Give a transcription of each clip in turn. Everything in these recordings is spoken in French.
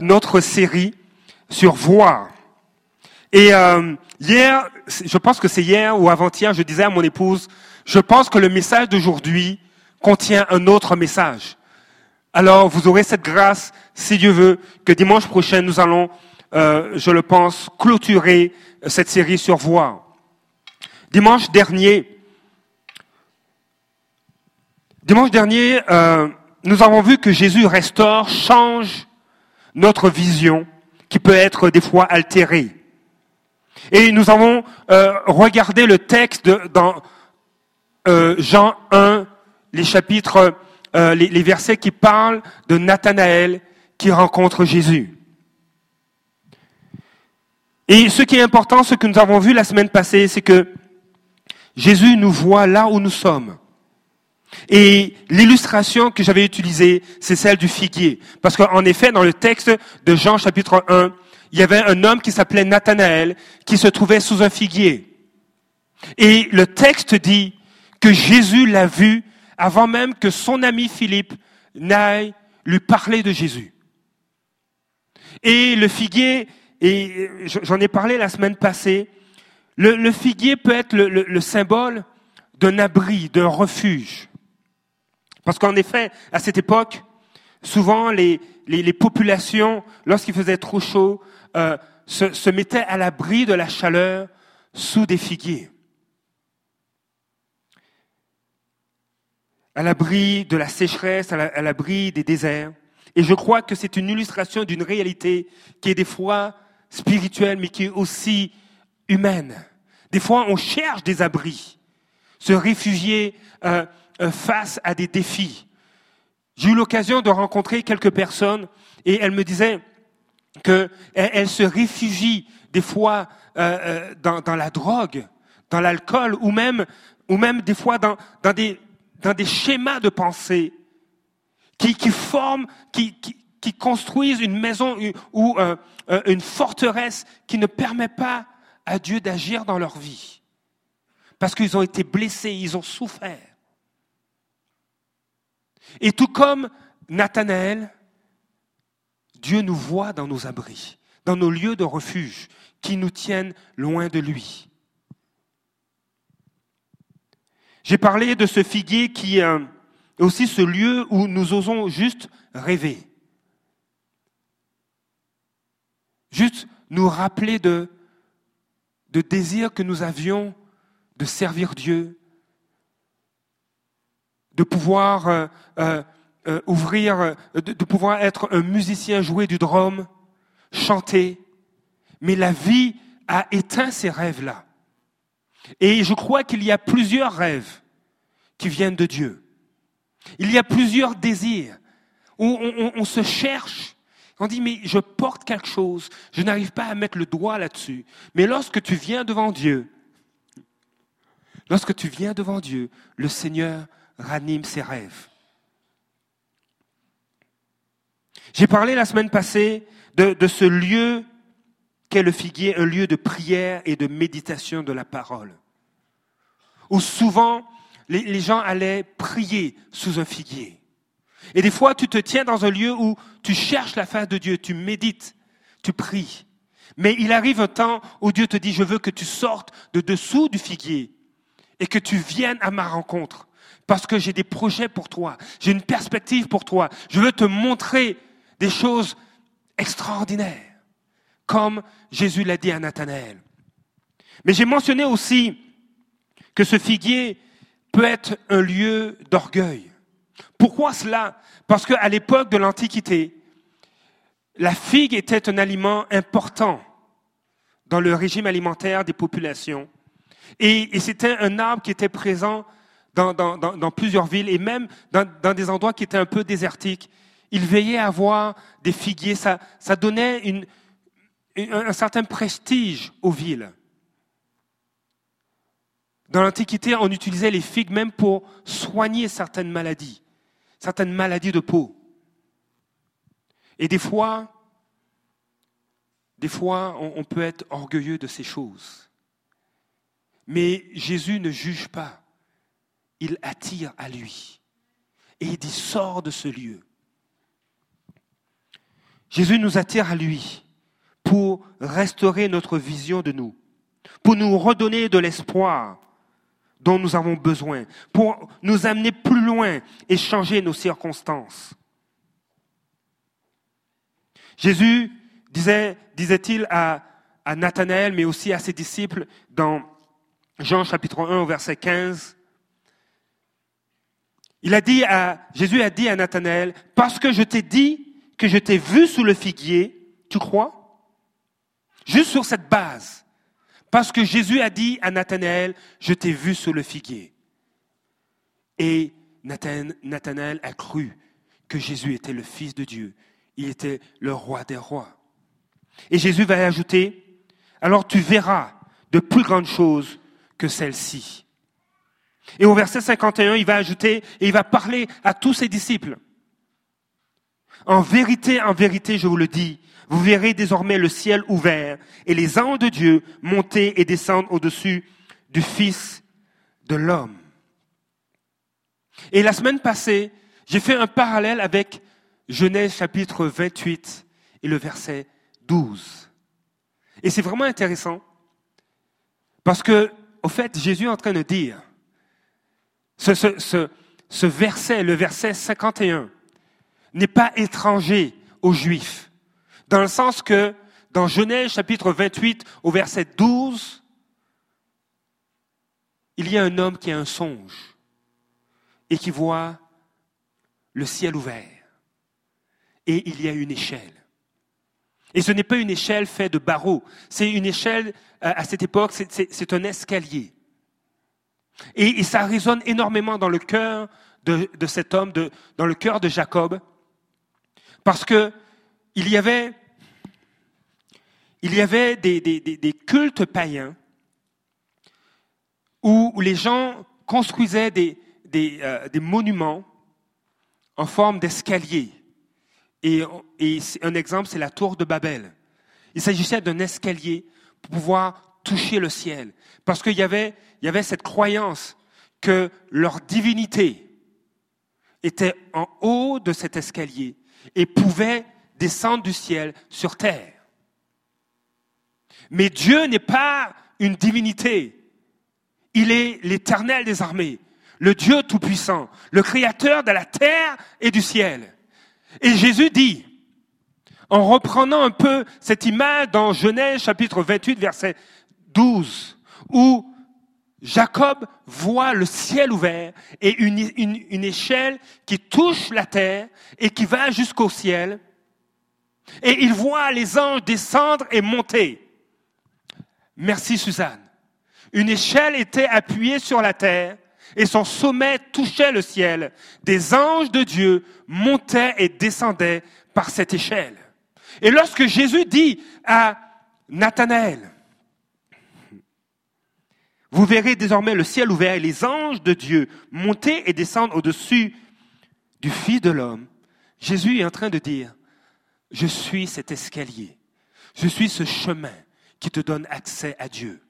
notre série sur voir. Et euh, hier, je pense que c'est hier ou avant-hier, je disais à mon épouse, je pense que le message d'aujourd'hui contient un autre message. Alors vous aurez cette grâce, si Dieu veut, que dimanche prochain, nous allons, euh, je le pense, clôturer cette série sur voir. Dimanche dernier, dimanche dernier, euh, nous avons vu que Jésus restaure, change notre vision qui peut être des fois altérée. Et nous avons euh, regardé le texte dans euh, Jean 1, les chapitres, euh, les, les versets qui parlent de Nathanaël qui rencontre Jésus. Et ce qui est important, ce que nous avons vu la semaine passée, c'est que Jésus nous voit là où nous sommes. Et l'illustration que j'avais utilisée, c'est celle du figuier. Parce qu'en effet, dans le texte de Jean chapitre 1, il y avait un homme qui s'appelait Nathanaël qui se trouvait sous un figuier. Et le texte dit que Jésus l'a vu avant même que son ami Philippe n'aille lui parler de Jésus. Et le figuier, et j'en ai parlé la semaine passée, le, figuier peut être le, le symbole d'un abri, d'un refuge. Parce qu'en effet, à cette époque, souvent les, populations, lorsqu'il faisait trop chaud, euh, se, mettaient à l'abri de la chaleur sous des figuiers. À l'abri de la sécheresse, à l'abri des déserts. Et je crois que c'est une illustration d'une réalité qui est des fois spirituelle, mais qui est aussi humaine. Des fois, on cherche des abris, se réfugier euh, face à des défis. J'ai eu l'occasion de rencontrer quelques personnes et elles me disaient qu'elles se réfugient des fois euh, euh, dans, la drogue, dans l'alcool ou même, des fois dans, des, schémas de pensée qui, forment, qui construisent une maison ou une forteresse qui ne permet pas à Dieu d'agir dans leur vie. Parce qu'ils ont été blessés, ils ont souffert. Et tout comme Nathanaël, Dieu nous voit dans nos abris, dans nos lieux de refuge qui nous tiennent loin de lui. J'ai parlé de ce figuier qui est aussi ce lieu où nous osons juste rêver. Juste nous rappeler de, de désir que nous avions de servir Dieu, de pouvoir euh, euh, euh, ouvrir, de, pouvoir être un musicien, jouer du drum, chanter. Mais la vie a éteint ces rêves-là. Et je crois qu'il y a plusieurs rêves qui viennent de Dieu. Il y a plusieurs désirs où on, se cherche. On dit, mais je porte quelque chose, je n'arrive pas à mettre le doigt là-dessus. Mais lorsque tu viens devant Dieu, lorsque tu viens devant Dieu, le Seigneur ranime ses rêves. J'ai parlé la semaine passée de, ce lieu qu'est le figuier, un lieu de prière et de méditation de la parole, où souvent les, les gens allaient prier sous un figuier. Et des fois, tu te tiens dans un lieu où tu cherches la face de Dieu, tu médites, tu pries. Mais il arrive un temps où Dieu te dit, je veux que tu sortes de dessous du figuier et que tu viennes à ma rencontre parce que j'ai des projets pour toi, j'ai une perspective pour toi. Je veux te montrer des choses extraordinaires, comme Jésus l'a dit à Nathanaël. Mais j'ai mentionné aussi que ce figuier peut être un lieu d'orgueil. Pourquoi cela? Parce qu'à l'époque de l'Antiquité, la figue était un aliment important dans le régime alimentaire des populations. Et, c'était un arbre qui était présent dans, plusieurs villes et même dans, des endroits qui étaient un peu désertiques. Ils veillaient à voir des figuiers. Ça, donnait un certain prestige aux villes. Dans l'Antiquité, on utilisait les figues même pour soigner certaines maladies, certaines maladies de peau. Et des fois, des fois, on peut être orgueilleux de ces choses. Mais Jésus ne juge pas il attire à lui. Et il dit, sors de ce lieu. Jésus nous attire à lui pour restaurer notre vision de nous, pour nous redonner de l'espoir dont nous avons besoin, pour nous amener plus loin et changer nos circonstances. Jésus disait, disait-il à, à Nathanaël, mais aussi à ses disciples dans Jean chapitre 1 au verset 15, il a dit à, Jésus a dit à Nathanaël, parce que je t'ai dit que je t'ai vu sous le figuier, tu crois? Juste sur cette base. Parce que Jésus a dit à Nathanaël, je t'ai vu sous le figuier. Et Nathanaël a cru que Jésus était le Fils de Dieu. Il était le roi des rois. Et Jésus va ajouter, alors tu verras de plus grandes choses que celles-ci. Et au verset 51, il va ajouter, et il va parler à tous ses disciples. En vérité, en vérité, je vous le dis, vous verrez désormais le ciel ouvert et les anges de Dieu monter et descendre au-dessus du Fils de l'homme. Et la semaine passée, j'ai fait un parallèle avec Genèse chapitre 28 et le verset 12. Et c'est vraiment intéressant parce que, au fait, Jésus est en train de dire, ce, ce, ce, verset, le verset 51, n'est pas étranger aux Juifs, dans le sens que dans Genèse chapitre 28 au verset 12, il y a un homme qui a un songe et qui voit le ciel ouvert. Et il y a une échelle. Et ce n'est pas une échelle faite de barreaux, c'est une échelle, à cette époque, c'est un escalier. Et, ça résonne énormément dans le cœur de, cet homme, dans le cœur de Jacob, parce que il y avait, des, cultes païens où, les gens construisaient euh, des, monuments en forme d'escalier. Et, et un exemple, c'est la tour de Babel. Il s'agissait d'un escalier pour pouvoir toucher le ciel. Parce qu'il y avait, il y avait cette croyance que leur divinité était en haut de cet escalier et pouvait descendre du ciel sur terre. Mais Dieu n'est pas une divinité. Il est l'éternel des armées, le Dieu tout-puissant, le créateur de la terre et du ciel. Et Jésus dit, en reprenant un peu cette image dans Genèse chapitre 28 verset 12, où Jacob voit le ciel ouvert et une, échelle qui touche la terre et qui va jusqu'au ciel. Et il voit les anges descendre et monter. Merci Suzanne. Une échelle était appuyée sur la terre et son sommet touchait le ciel. Des anges de Dieu montaient et descendaient par cette échelle. Et lorsque Jésus dit à Nathanaël, vous verrez désormais le ciel ouvert et les anges de Dieu monter et descendre au-dessus du Fils de l'homme. Jésus est en train de dire, je suis cet escalier, je suis ce chemin qui te donne accès à Dieu.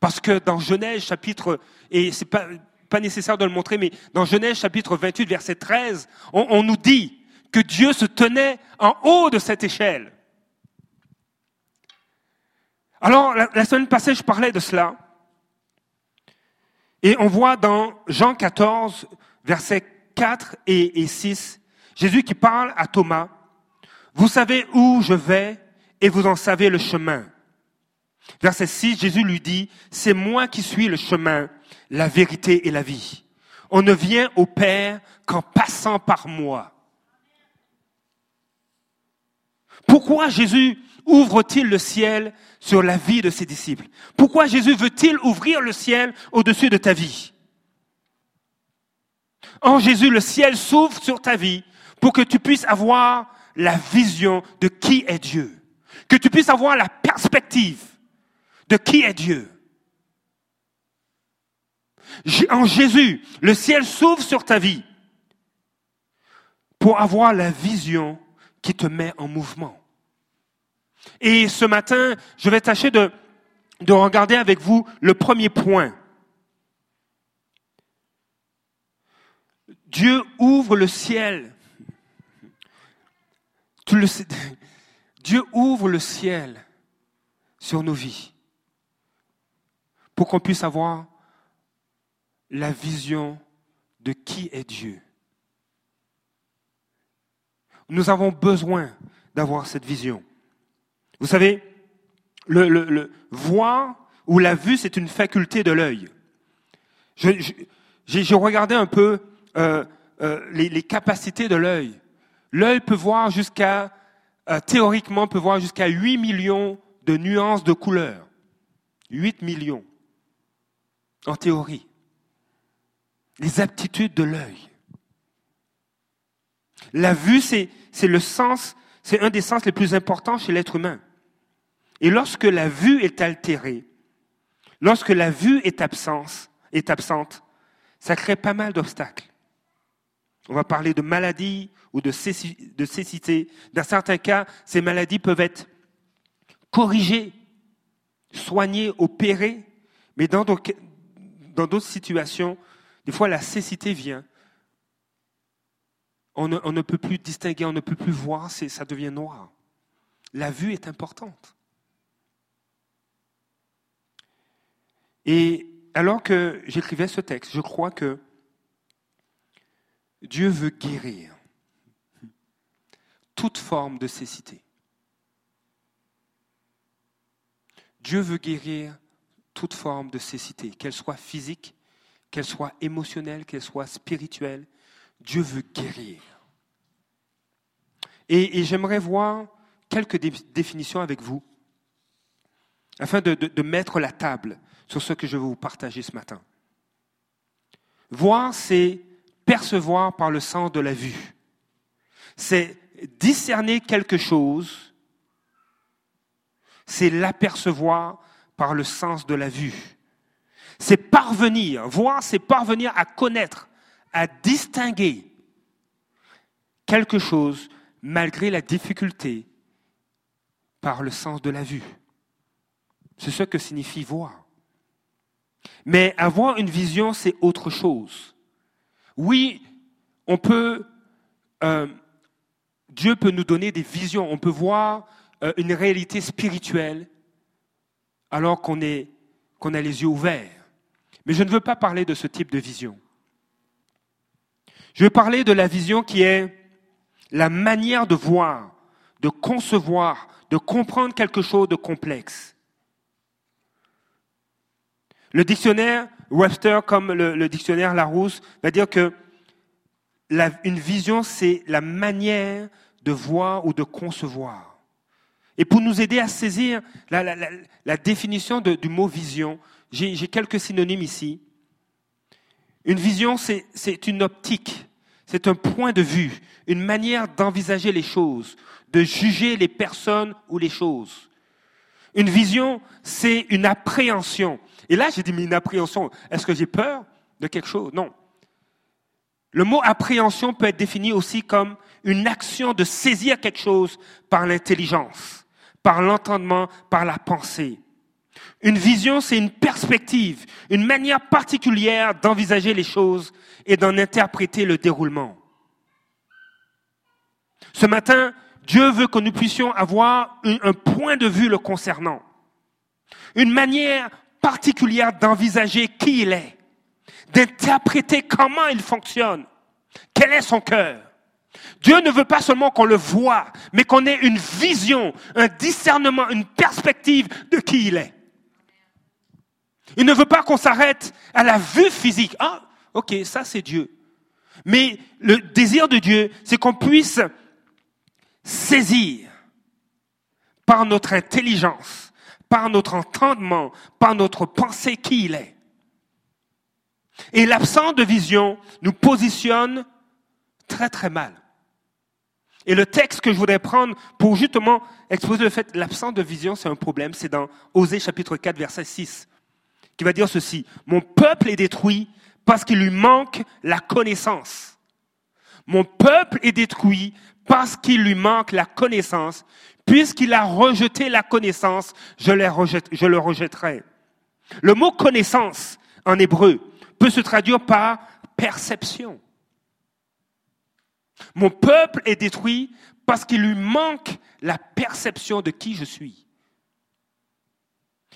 Parce que dans Genèse chapitre, et c'est pas, pas nécessaire de le montrer, mais dans Genèse chapitre 28 verset 13, on, nous dit que Dieu se tenait en haut de cette échelle. Alors, la, la semaine passée, je parlais de cela. Et on voit dans Jean 14, versets 4 et, 6, Jésus qui parle à Thomas, Vous savez où je vais et vous en savez le chemin. Verset 6, Jésus lui dit, C'est moi qui suis le chemin, la vérité et la vie. On ne vient au Père qu'en passant par moi. Pourquoi Jésus ouvre-t-il le ciel sur la vie de ses disciples? Pourquoi Jésus veut-il ouvrir le ciel au-dessus de ta vie? En Jésus, le ciel s'ouvre sur ta vie pour que tu puisses avoir la vision de qui est Dieu, que tu puisses avoir la perspective de qui est Dieu. En Jésus, le ciel s'ouvre sur ta vie pour avoir la vision qui te met en mouvement. Et ce matin, je vais tâcher de, de regarder avec vous le premier point. Dieu ouvre le ciel. Dieu ouvre le ciel sur nos vies pour qu'on puisse avoir la vision de qui est Dieu. Nous avons besoin d'avoir cette vision. Vous savez, le, le, voir ou la vue, c'est une faculté de l'œil. J'ai regardé un peu euh, euh, les, les, capacités de l'œil. L'œil peut voir jusqu'à, euh, théoriquement, peut voir jusqu'à 8 millions de nuances de couleurs. 8 millions, en théorie. Les aptitudes de l'œil. La vue, c'est le sens, c'est un des sens les plus importants chez l'être humain. Et lorsque la vue est altérée, lorsque la vue est, est absente, ça crée pas mal d'obstacles. On va parler de maladies ou de, cécité. Dans certains cas, ces maladies peuvent être corrigées, soignées, opérées, mais dans d'autres situations, des fois la cécité vient. On ne, peut plus distinguer, on ne peut plus voir, ça devient noir. La vue est importante. Et alors que j'écrivais ce texte, je crois que Dieu veut guérir toute forme de cécité. Dieu veut guérir toute forme de cécité, qu'elle soit physique, qu'elle soit émotionnelle, qu'elle soit spirituelle. Dieu veut guérir. Et, j'aimerais voir quelques définitions avec vous, afin de mettre la table sur ce que je vais vous partager ce matin. Voir, c'est percevoir par le sens de la vue. C'est discerner quelque chose, c'est l'apercevoir par le sens de la vue. C'est parvenir, voir, c'est parvenir à connaître, à distinguer quelque chose malgré la difficulté par le sens de la vue. C'est ce que signifie voir. Mais avoir une vision, c'est autre chose. Oui, on peut, euh, Dieu peut nous donner des visions, on peut voir euh, une réalité spirituelle alors qu'on qu'on a les yeux ouverts. Mais je ne veux pas parler de ce type de vision. Je veux parler de la vision qui est la manière de voir, de concevoir, de comprendre quelque chose de complexe. Le dictionnaire Webster, comme le, dictionnaire Larousse, va dire que une vision, c'est la manière de voir ou de concevoir. Et pour nous aider à saisir la, définition du mot vision, j'ai quelques synonymes ici. Une vision, c'est une optique, c'est un point de vue, une manière d'envisager les choses, de juger les personnes ou les choses. Une vision, c'est une appréhension, et là, j'ai dit, mais une appréhension, est-ce que j'ai peur de quelque chose? Non. Le mot appréhension peut être défini aussi comme une action de saisir quelque chose par l'intelligence, par l'entendement, par la pensée. Une vision, c'est une perspective, une manière particulière d'envisager les choses et d'en interpréter le déroulement. Ce matin, Dieu veut que nous puissions avoir un point de vue le concernant, une manière particulière d'envisager qui il est, d'interpréter comment il fonctionne, quel est son cœur. Dieu ne veut pas seulement qu'on le voit, mais qu'on ait une vision, un discernement, une perspective de qui il est. Il ne veut pas qu'on s'arrête à la vue physique. Ah, ok, ça c'est Dieu. Mais le désir de Dieu, c'est qu'on puisse saisir par notre intelligence par notre entendement, par notre pensée qui il est. Et l'absence de vision nous positionne très très mal. Et le texte que je voudrais prendre pour justement exposer le fait que l'absence de vision, c'est un problème, c'est dans Osée chapitre 4, verset 6, qui va dire ceci. Mon peuple est détruit parce qu'il lui manque la connaissance. Mon peuple est détruit parce qu'il lui manque la connaissance. Puisqu'il a rejeté la connaissance, je, le rejetterai. Le mot connaissance en hébreu peut se traduire par perception. Mon peuple est détruit parce qu'il lui manque la perception de qui je suis.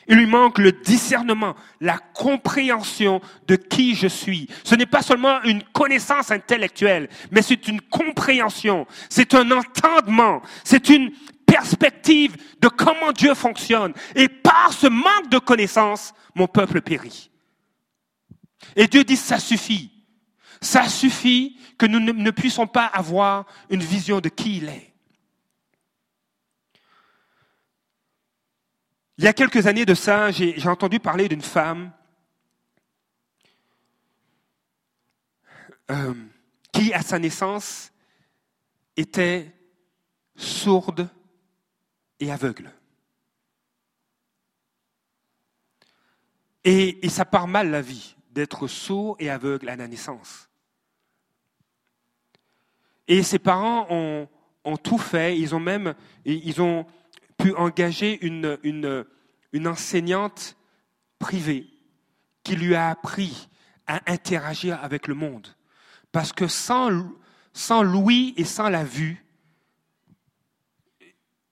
Il lui manque le discernement, la compréhension de qui je suis. Ce n'est pas seulement une connaissance intellectuelle, mais c'est une compréhension, c'est un entendement, c'est une perspective de comment Dieu fonctionne. Et par ce manque de connaissance, mon peuple périt. Et Dieu dit, ça suffit. Ça suffit que nous ne, puissions pas avoir une vision de qui il est. Il y a quelques années de ça, j'ai entendu parler d'une femme euh, qui, à sa naissance, était sourde et aveugle. Et, ça part mal la vie d'être sourd et aveugle à la naissance. Et ses parents ont, tout fait, ils ont même, pu engager une, une, enseignante privée qui lui a appris à interagir avec le monde. Parce que sans, sans l'ouïe et sans la vue,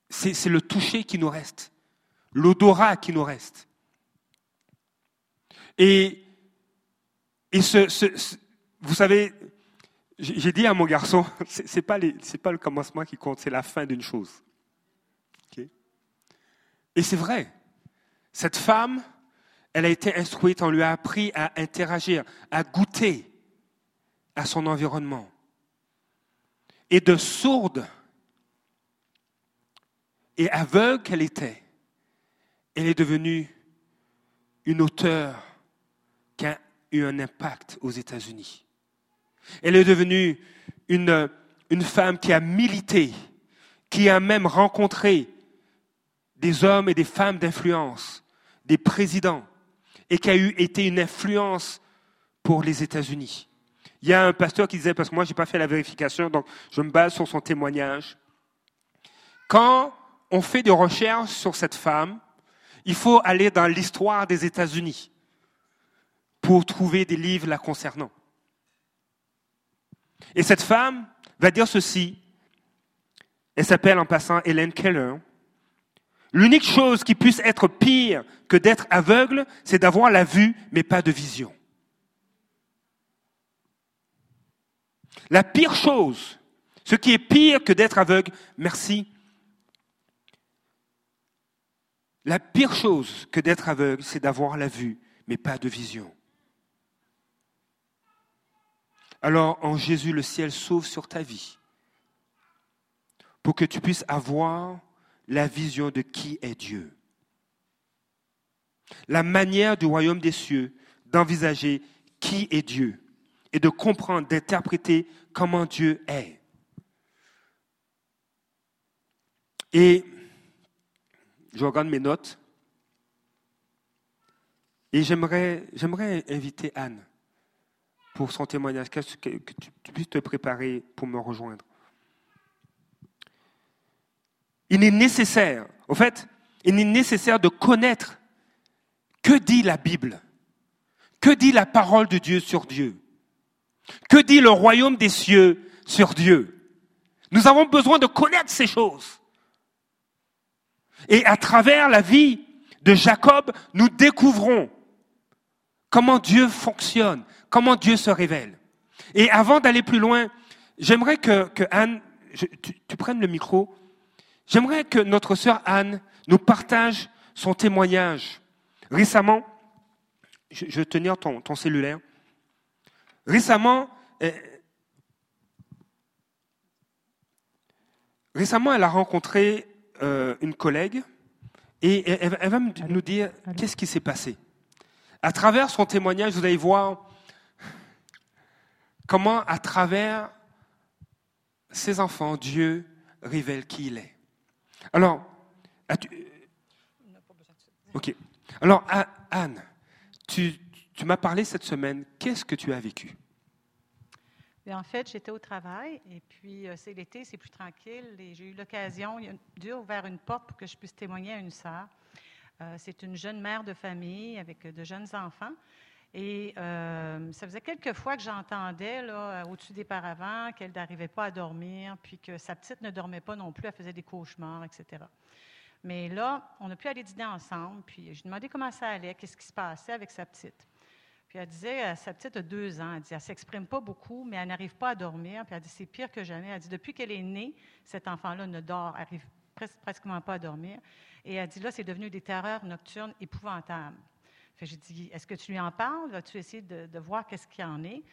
c'est le toucher qui nous reste, l'odorat qui nous reste. Et, et ce, ce, vous savez, j'ai dit à mon garçon, c'est n'est pas, pas le commencement qui compte, c'est la fin d'une chose. Et c'est vrai. Cette femme, elle a été instruite, on lui a appris à interagir, à goûter à son environnement. Et de sourde et aveugle qu'elle était, elle est devenue une auteure qui a eu un impact aux États-Unis. Elle est devenue une, une femme qui a milité, qui a même rencontré des hommes et des femmes d'influence, des présidents, et qui a eu été une influence pour les États-Unis. Il y a un pasteur qui disait, parce que moi je n'ai pas fait la vérification, donc je me base sur son témoignage. Quand on fait des recherches sur cette femme, il faut aller dans l'histoire des États-Unis pour trouver des livres la concernant. Et cette femme va dire ceci. Elle s'appelle en passant Hélène Keller. L'unique chose qui puisse être pire que d'être aveugle, c'est d'avoir la vue, mais pas de vision. La pire chose, ce qui est pire que d'être aveugle, merci. La pire chose que d'être aveugle, c'est d'avoir la vue, mais pas de vision. Alors en Jésus, le ciel s'ouvre sur ta vie pour que tu puisses avoir la vision de qui est Dieu. La manière du royaume des cieux d'envisager qui est Dieu et de comprendre, d'interpréter comment Dieu est. Et je regarde mes notes et j'aimerais, inviter Anne pour son témoignage, que tu puisses te préparer pour me rejoindre? Il est nécessaire, au fait, il est nécessaire de connaître que dit la Bible, que dit la parole de Dieu sur Dieu, que dit le royaume des cieux sur Dieu. Nous avons besoin de connaître ces choses. Et à travers la vie de Jacob, nous découvrons comment Dieu fonctionne, comment Dieu se révèle. Et avant d'aller plus loin, j'aimerais que, Anne, tu prennes le micro J'aimerais que notre sœur Anne nous partage son témoignage. Récemment, je, vais tenir ton, cellulaire. Récemment, euh, récemment, elle a rencontré euh, une collègue et elle, elle va nous dire qu'est-ce qui s'est passé. À travers son témoignage, vous allez voir comment, à travers ses enfants, Dieu révèle qui il est. Alors, Ok. Alors, Anne, tu, m'as parlé cette semaine. Qu'est-ce que tu as vécu? en fait, j'étais au travail et puis euh, c'est l'été, c'est plus tranquille et j'ai eu l'occasion, Dieu a ouvert une porte pour que je puisse témoigner à une sœur. Euh, c'est une jeune mère de famille avec de jeunes enfants Et euh, ça faisait quelques fois que j'entendais au-dessus des paravents qu'elle n'arrivait pas à dormir, puis que sa petite ne dormait pas non plus, elle faisait des cauchemars, etc. Mais là, on a pu aller dîner ensemble, puis je lui demandé comment ça allait, qu'est-ce qui se passait avec sa petite. Puis elle disait, euh, sa petite a deux ans, elle dit, elle s'exprime pas beaucoup, mais elle n'arrive pas à dormir. Puis elle dit, c'est pire que jamais. Elle dit, depuis qu'elle est née, cet enfant-là ne dort, arrive presque, presque pas à dormir. Et elle dit, là, c'est devenu des terreurs nocturnes épouvantables. J'ai dit, est-ce que tu lui en parles? Vas-tu essayer de, voir qu'est-ce qu'il en est?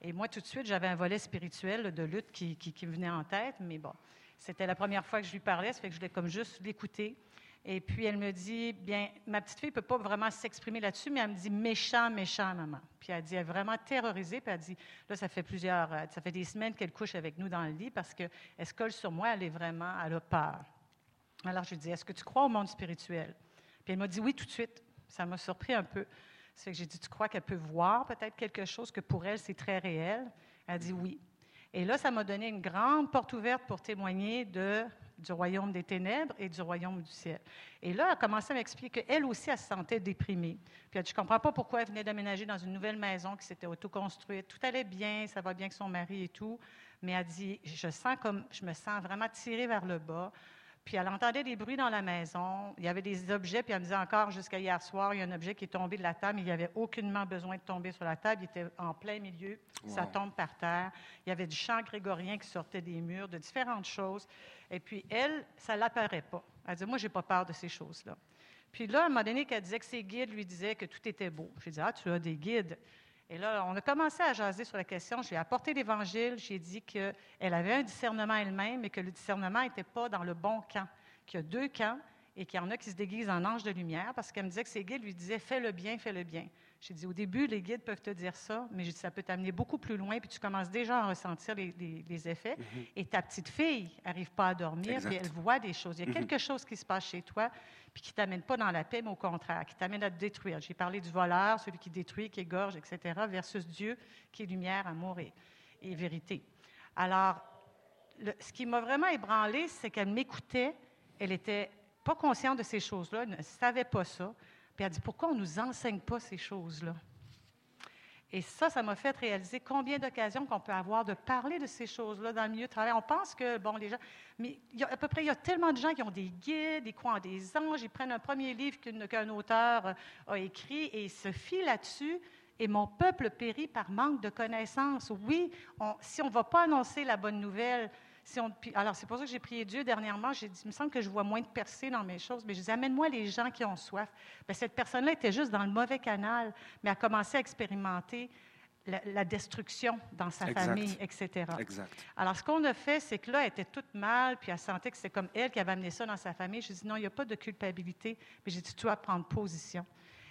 Et moi, tout de suite, j'avais un volet spirituel de lutte qui, me venait en tête, mais bon, c'était la première fois que je lui parlais, ça fait que je voulais comme juste l'écouter. Et puis, elle me dit, bien, ma petite fille ne peut pas vraiment s'exprimer là-dessus, mais elle me dit, méchant, méchant, maman. Puis elle dit, elle est vraiment terrorisée, puis elle dit, là, ça fait plusieurs, euh, ça fait des semaines qu'elle couche avec nous dans le lit parce qu'elle se colle sur moi, elle est vraiment, elle a peur. Alors, je lui dis, est-ce que tu crois au monde spirituel? Puis elle m'a dit oui tout de suite. Ça m'a surpris un peu. C'est que j'ai dit, tu crois qu'elle peut voir peut-être quelque chose que pour elle, c'est très réel? Elle dit oui. Et là, ça m'a donné une grande porte ouverte pour témoigner de, du royaume des ténèbres et du royaume du ciel. Et là, elle a commencé à m'expliquer qu'elle aussi, elle se sentait déprimée. Puis elle dit, je ne comprends pas pourquoi elle venait d'aménager dans une nouvelle maison qui s'était autoconstruite. Tout allait bien, ça va bien avec son mari et tout. Mais elle dit, je sens comme, je me sens vraiment tirée vers le bas. Puis elle entendait des bruits dans la maison. Il y avait des objets, puis elle me disait encore jusqu'à hier soir, il y a un objet qui est tombé de la table, il n'y avait aucunement besoin de tomber sur la table. Il était en plein milieu, ça tombe par terre. Il y avait du chant grégorien qui sortait des murs, de différentes choses. Et puis elle, ça ne l'apparaît pas. Elle dit, moi, je n'ai pas peur de ces choses-là. Puis là, à un moment donné, qu'elle disait que ses guides lui disaient que tout était beau. J'ai dit, ah, tu as des guides. Et là, on a commencé à jaser sur la question. Je lui ai apporté l'Évangile. J'ai dit qu'elle avait un discernement elle-même, mais que le discernement n'était pas dans le bon camp, qu'il y a deux camps et qu'il y en a qui se déguisent en ange de lumière parce qu'elle me disait que ses guides lui disaient Fais le bien, fais le bien. J'ai dit Au début, les guides peuvent te dire ça, mais ça peut t'amener beaucoup plus loin, puis tu commences déjà à ressentir les, effets. Mm-hmm. Et ta petite fille n'arrive pas à dormir, puis elle voit des choses. Il y a mm-hmm. quelque chose qui se passe chez toi, puis qui ne t'amène pas dans la paix, mais au contraire, qui t'amène à te détruire. J'ai parlé du voleur, celui qui détruit, qui égorge, etc., versus Dieu, qui est lumière, amour et, vérité. Alors, ce qui m'a vraiment ébranlé, c'est qu'elle m'écoutait, elle n'était pas consciente de ces choses-là, elle ne savait pas ça. Puis elle dit, pourquoi on ne nous enseigne pas ces choses-là? Et ça, ça m'a fait réaliser combien d'occasions qu'on peut avoir de parler de ces choses-là dans le milieu de travail. On pense que, bon, les gens, mais y a, à peu près, il y a tellement de gens qui ont des guides, ils croient en des anges, ils prennent un premier livre qu'un auteur a écrit et ils se fient là-dessus. Et mon peuple périt par manque de connaissances. Oui, si on ne va pas annoncer la bonne nouvelle, alors, c'est pour ça que j'ai prié Dieu dernièrement. J'ai dit, il me semble que je vois moins de percées dans mes choses, mais je dis, amène-moi les gens qui ont soif. Bien, cette personne-là était juste dans le mauvais canal, mais a commencé à expérimenter la, destruction dans sa famille, etc. Exact. Alors, ce qu'on a fait, c'est que là, elle était toute mal, puis elle sentait que c'est comme elle qui avait amené ça dans sa famille. Je dit, non, il n'y a pas de culpabilité. Mais j'ai dit, tu dois prendre position.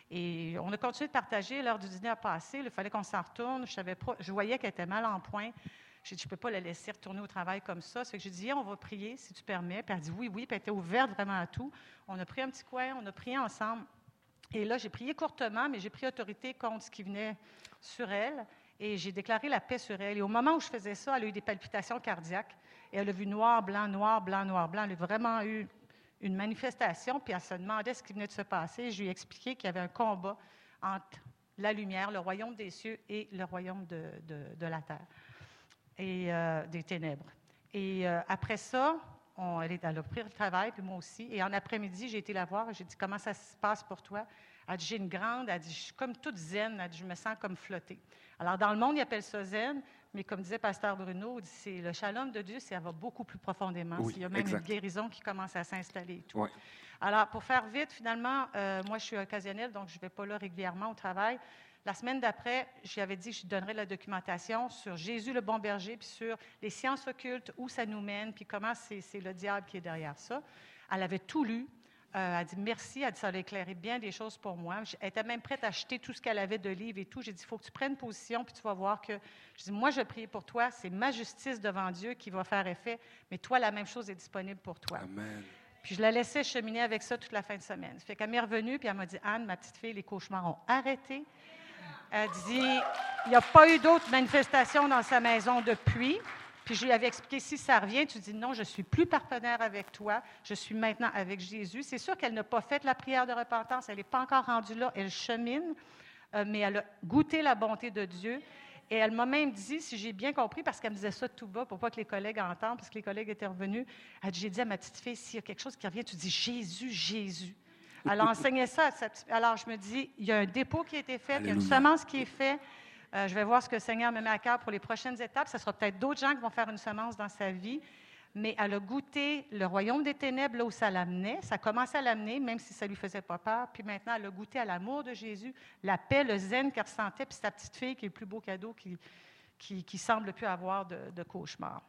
Et on a continué de partager. L'heure du dîner a passé. Il fallait qu'on s'en retourne. Je, savais pas, je voyais qu'elle était mal en point. J'ai dit, je ne peux pas la laisser retourner au travail comme ça. C'est que j'ai dit, on va prier, si tu permets. Puis elle dit oui, oui. Elle était ouverte vraiment à tout. On a pris un petit coin, on a prié ensemble. Et là, j'ai prié courtement, mais j'ai pris autorité contre ce qui venait sur elle. Et j'ai déclaré la paix sur elle. Et au moment où je faisais ça, elle a eu des palpitations cardiaques. Et elle a vu noir, blanc, noir, blanc, noir, blanc. Elle a vraiment eu une manifestation. Puis elle se demandait ce qui venait de se passer. Je lui ai expliqué qu'il y avait un combat entre la lumière, le royaume des cieux et le royaume de la terre et euh, des ténèbres. Et euh, après ça, on, elle, est, elle a pris le travail, puis moi aussi. Et en après-midi, j'ai été la voir. J'ai dit Comment ça se passe pour toi? Elle dit J'ai une grande. Elle dit Je suis comme toute zen. Elle dit Je me sens comme flottée. Alors, dans le monde, ils appellent ça zen, mais comme disait Pasteur Bruno, c'est le shalom de Dieu, ça va beaucoup plus profondément. Il y a même une guérison qui commence à s'installer. tout. Alors, pour faire vite, finalement, euh, moi, je suis occasionnelle, donc je ne vais pas là régulièrement au travail. La semaine d'après, j'avais dit que je donnerais la documentation sur Jésus le bon berger, puis sur les sciences occultes, où ça nous mène, puis comment c'est le diable qui est derrière ça. Elle avait tout lu. Euh, elle a dit merci, elle a dit ça a éclairé bien des choses pour moi. Elle était même prête à acheter tout ce qu'elle avait de livres et tout. J'ai dit il faut que tu prennes position, puis tu vas voir que. Je dis moi, je prie pour toi, c'est ma justice devant Dieu qui va faire effet, mais toi, la même chose est disponible pour toi. Amen. Puis je la laissais cheminer avec ça toute la fin de semaine. Ça fait qu'elle m'est revenue, puis elle m'a dit Anne, ma petite fille, les cauchemars ont arrêté. Elle dit, il n'y a pas eu d'autres manifestations dans sa maison depuis. Puis je lui avais expliqué, si ça revient, tu dis non, je suis plus partenaire avec toi, je suis maintenant avec Jésus. C'est sûr qu'elle n'a pas fait la prière de repentance, elle n'est pas encore rendue là, elle chemine. euh, mais elle a goûté la bonté de Dieu. Et elle m'a même dit, si j'ai bien compris, parce qu'elle me disait ça tout bas pour pas que les collègues entendent, parce que les collègues étaient revenus, elle dit, j'ai dit à ma petite fille, s'il y a quelque chose qui revient, tu dis Jésus, Jésus. Elle a enseigné ça. Alors je me dis, il y a un dépôt qui a été fait, il y a une semence qui est faite. Euh, je vais voir ce que le Seigneur me met à cœur pour les prochaines étapes. Ce sera peut-être d'autres gens qui vont faire une semence dans sa vie mais elle a goûté le royaume des ténèbres là où ça l'amenait. Ça commençait à l'amener, même si ça ne lui faisait pas peur. Puis maintenant, elle a goûté à l'amour de Jésus, la paix, le zen qu'elle ressentait, puis sa petite fille qui est le plus beau cadeau qui, qui, semble plus avoir de, de cauchemar.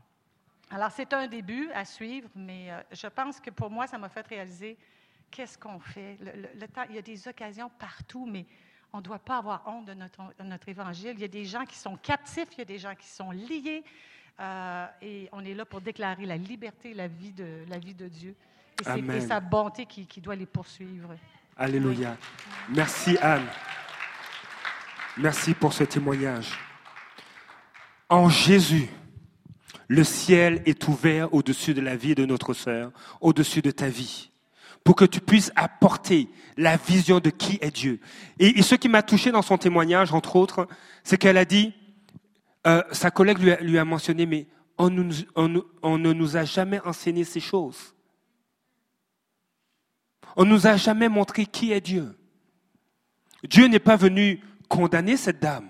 Alors, c'est un début à suivre, mais euh, je pense que pour moi, ça m'a fait réaliser qu'est-ce qu'on fait? Le, temps, il y a des occasions partout, mais on ne doit pas avoir honte de notre, de notre évangile. Il y a des gens qui sont captifs, il y a des gens qui sont liés. Euh, et on est là pour déclarer la liberté, la vie de, la vie de Dieu. Et c'est sa bonté qui, qui, doit les poursuivre. Alléluia. Merci Anne. Merci pour ce témoignage. En Jésus, le ciel est ouvert au-dessus de la vie de notre sœur, au-dessus de ta vie, pour que tu puisses apporter la vision de qui est Dieu. Et, ce qui m'a touché dans son témoignage, entre autres, c'est qu'elle a dit, euh, sa collègue lui a, mentionné, mais on, ne nous a jamais enseigné ces choses. On ne nous a jamais montré qui est Dieu. Dieu n'est pas venu condamner cette dame,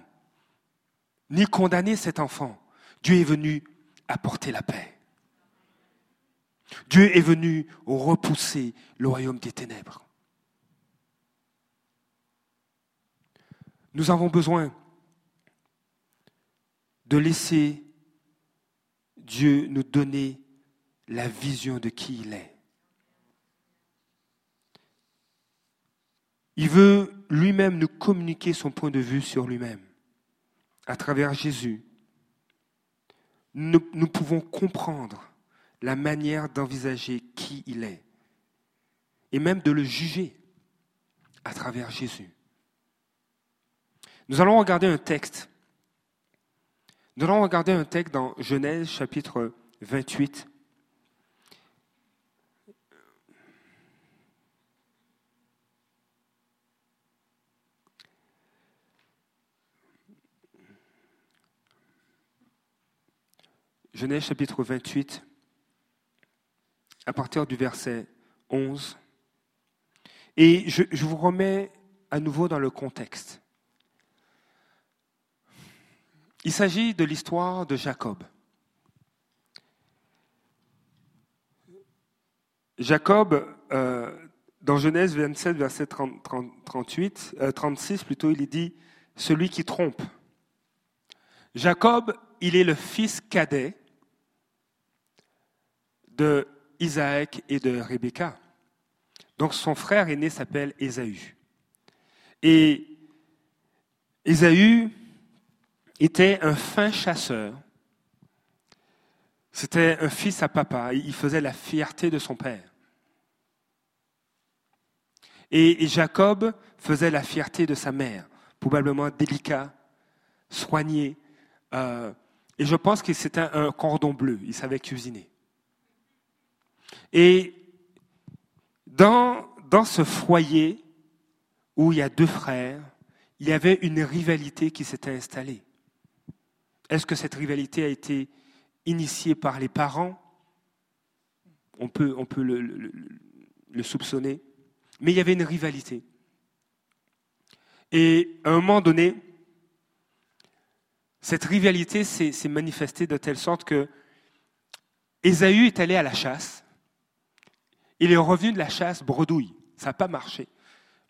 ni condamner cet enfant. Dieu est venu apporter la paix. Dieu est venu repousser le royaume des ténèbres. Nous avons besoin de laisser Dieu nous donner la vision de qui il est. Il veut lui-même nous communiquer son point de vue sur lui-même. À travers Jésus, nous, pouvons comprendre la manière d'envisager qui il est et même de le juger à travers Jésus. Nous allons regarder un texte nous allons regarder un texte dans Genèse chapitre 28. Genèse chapitre 28, à partir du verset 11. Et je, vous remets à nouveau dans le contexte. Il s'agit de l'histoire de Jacob. Jacob, euh, dans Genèse 27, verset 38, 36, euh, plutôt, il dit celui qui trompe. Jacob, il est le fils cadet de Isaac et de Rebecca. Donc son frère aîné s'appelle Ésaü. Et Ésaü, était un fin chasseur. C'était un fils à papa. Il faisait la fierté de son père. Et Jacob faisait la fierté de sa mère, probablement délicat, soigné. Euh, et je pense que c'était un cordon bleu. Il savait cuisiner. Et dans, dans ce foyer où il y a deux frères, il y avait une rivalité qui s'était installée. Est-ce que cette rivalité a été initiée par les parents? On peut, on peut le, soupçonner. Mais il y avait une rivalité. Et à un moment donné, cette rivalité s'est manifestée de telle sorte que Ésaü est allé à la chasse. Il est revenu de la chasse bredouille. Ça n'a pas marché.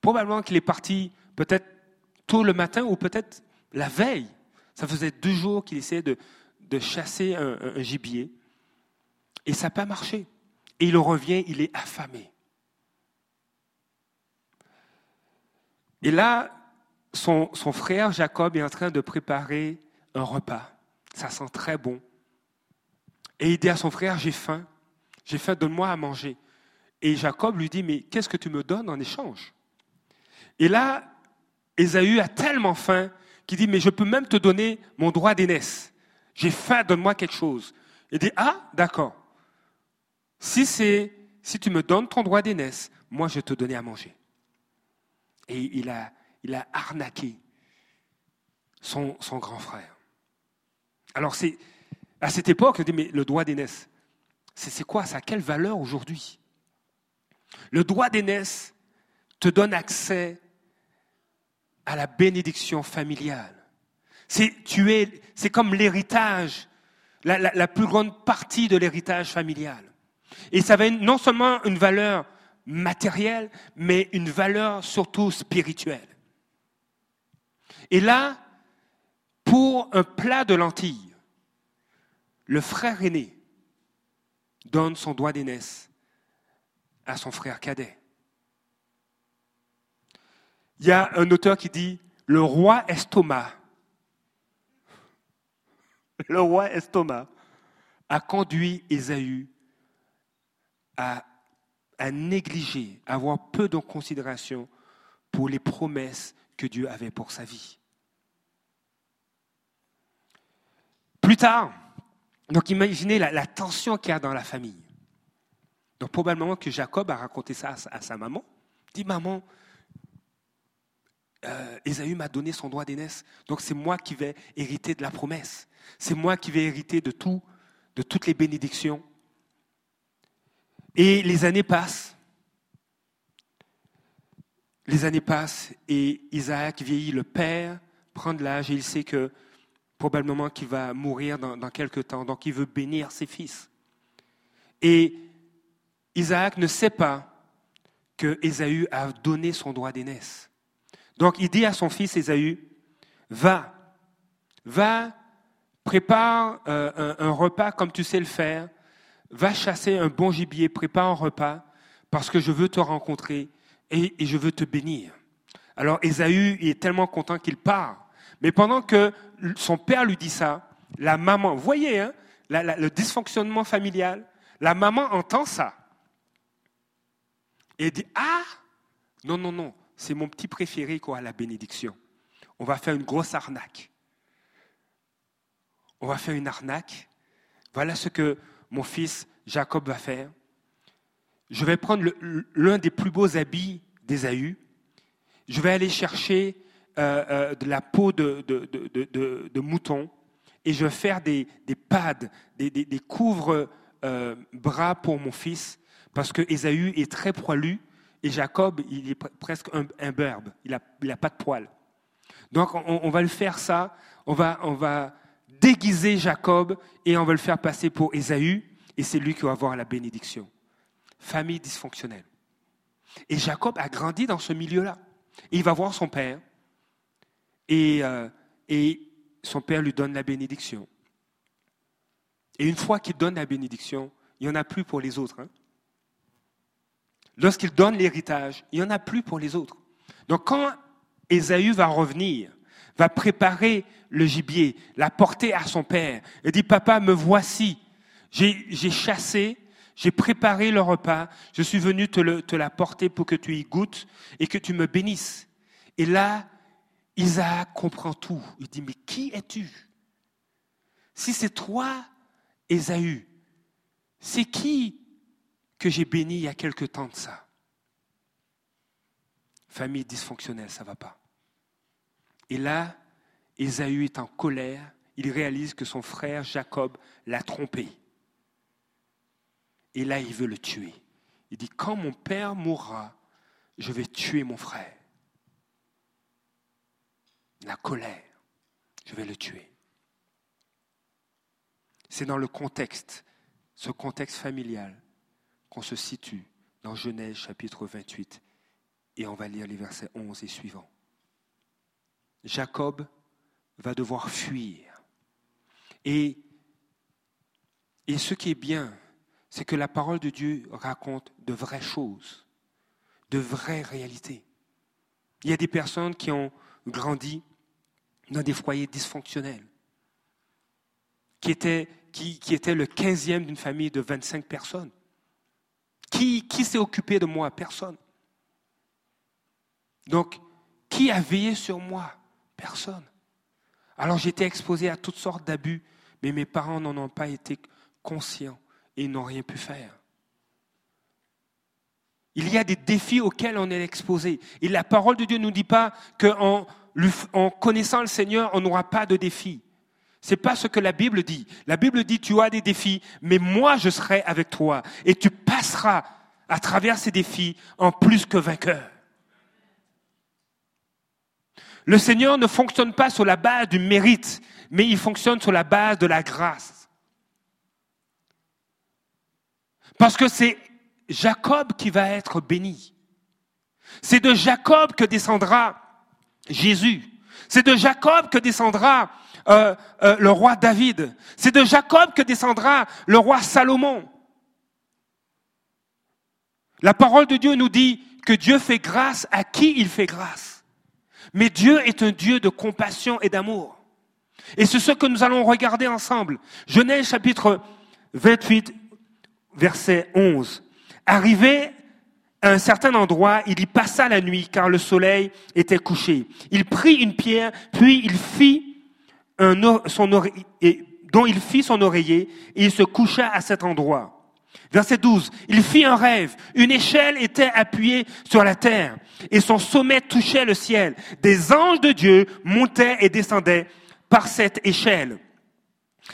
Probablement qu'il est parti peut-être tôt le matin ou peut-être la veille. Ça faisait deux jours qu'il essayait de, chasser un, gibier. Et ça n'a pas marché. Et il revient, il est affamé. Et là, son, son, frère Jacob est en train de préparer un repas. Ça sent très bon. Et il dit à son frère, j'ai faim. J'ai faim, donne-moi à manger. Et Jacob lui dit, mais qu'est-ce que tu me donnes en échange? Et là, Ésaü a tellement faim qui dit, mais je peux même te donner mon droit d'aînesse. J'ai faim, donne-moi quelque chose. Il dit, ah, d'accord. Si c'est, si tu me donnes ton droit d'aînesse, moi je vais te donner à manger. Et il a, il arnaqué son, grand frère. Alors c'est à cette époque, mais le droit d'aînesse, c'est quoi ça? Quelle valeur aujourd'hui? Le droit d'aînesse te donne accès à la bénédiction familiale. C'est comme l'héritage, la, plus grande partie de l'héritage familial. Et ça va non seulement une valeur matérielle, mais une valeur surtout spirituelle. Et là, pour un plat de lentilles, le frère aîné donne son doigt d'aînesse à son frère cadet. Il y a un auteur qui dit le roi Estomac, le roi Estomac a conduit Ésaü à, à négliger, à avoir peu de considération pour les promesses que Dieu avait pour sa vie. Plus tard, donc imaginez la, tension qu'il y a dans la famille. Donc probablement que Jacob a raconté ça à sa, maman. Il dit, maman, euh, Ésaü m'a donné son droit d'aînesse, donc c'est moi qui vais hériter de la promesse. C'est moi qui vais hériter de tout, de toutes les bénédictions. Et les années passent. Les années passent et Isaac vieillit, le père prend de l'âge et il sait que probablement qu'il va mourir dans, dans quelques temps, donc il veut bénir ses fils. Et Isaac ne sait pas que Ésaü a donné son droit d'aînesse. Donc il dit à son fils Ésaü, va, va, prépare euh, un, repas comme tu sais le faire, va chasser un bon gibier, prépare un repas, parce que je veux te rencontrer et, je veux te bénir. Alors Ésaü est tellement content qu'il part. Mais pendant que son père lui dit ça, la maman, vous voyez hein, le dysfonctionnement familial, la maman entend ça. Et dit, ah, non, non, non, c'est mon petit préféré quoi, la bénédiction. On va faire une grosse arnaque. On va faire une arnaque. Voilà ce que mon fils Jacob va faire. Je vais prendre l'un des plus beaux habits d'Ésaü. Je vais aller chercher euh, euh, de la peau de, mouton et je vais faire des, pads, des, des, couvre-bras euh, pour mon fils parce que Ésaü est très poilu et Jacob, il est presque un, berbe, il n'a il a pas de poils. Donc on, va le faire ça, on va, on va déguiser Jacob et on va le faire passer pour Ésaü et c'est lui qui va avoir la bénédiction. Famille dysfonctionnelle. Et Jacob a grandi dans ce milieu-là. Il va voir son père et, euh, et son père lui donne la bénédiction. Et une fois qu'il donne la bénédiction, il n'y en a plus pour les autres. Hein. Lorsqu'il donne l'héritage, il n'y en a plus pour les autres. Donc quand Ésaü va revenir, va préparer le gibier, l'apporter à son père, et dit, papa, me voici, j'ai chassé, j'ai préparé le repas, je suis venu te, te l'apporter pour que tu y goûtes et que tu me bénisses. Et là, Isaac comprend tout. Il dit, mais qui es-tu? Si c'est toi, Ésaü, c'est qui que j'ai béni il y a quelque temps de ça Famille dysfonctionnelle, ça ne va pas. Et là, Ésaü est en colère. Il réalise que son frère Jacob l'a trompé. Et là, il veut le tuer. Il dit, quand mon père mourra, je vais tuer mon frère la colère, je vais le tuer. C'est dans le contexte, ce contexte familial, qu'on se situe dans Genèse chapitre 28, et on va lire les versets 11 et suivants. Jacob va devoir fuir. Et, et ce qui est bien, c'est que la parole de Dieu raconte de vraies choses, de vraies réalités. Il y a des personnes qui ont grandi dans des foyers dysfonctionnels, qui était, qui, qui était le 15e d'une famille de 25 personnes. Qui, s'est occupé de moi? Personne. Donc, qui a veillé sur moi? Personne. Alors j'étais exposé à toutes sortes d'abus, mais mes parents n'en ont pas été conscients et n'ont rien pu faire. Il y a des défis auxquels on est exposé. Et la parole de Dieu ne nous dit pas qu'en en connaissant le Seigneur, on n'aura pas de défis. C'est pas ce que la Bible dit. La Bible dit tu as des défis, mais moi je serai avec toi et tu passeras à travers ces défis en plus que vainqueur. Le Seigneur ne fonctionne pas sur la base du mérite, mais il fonctionne sur la base de la grâce. Parce que c'est Jacob qui va être béni. C'est de Jacob que descendra Jésus. C'est de Jacob que descendra euh, euh, le roi David. C'est de Jacob que descendra le roi Salomon. La parole de Dieu nous dit que Dieu fait grâce à qui il fait grâce. Mais Dieu est un Dieu de compassion et d'amour. Et c'est ce que nous allons regarder ensemble. Genèse chapitre 28, verset 11. Arrivé à un certain endroit, il y passa la nuit car le soleil était couché. Il prit une pierre, puis il fit son dont il fit son oreiller et il se coucha à cet endroit. Verset 12. Il fit un rêve. Une échelle était appuyée sur la terre et son sommet touchait le ciel. Des anges de Dieu montaient et descendaient par cette échelle.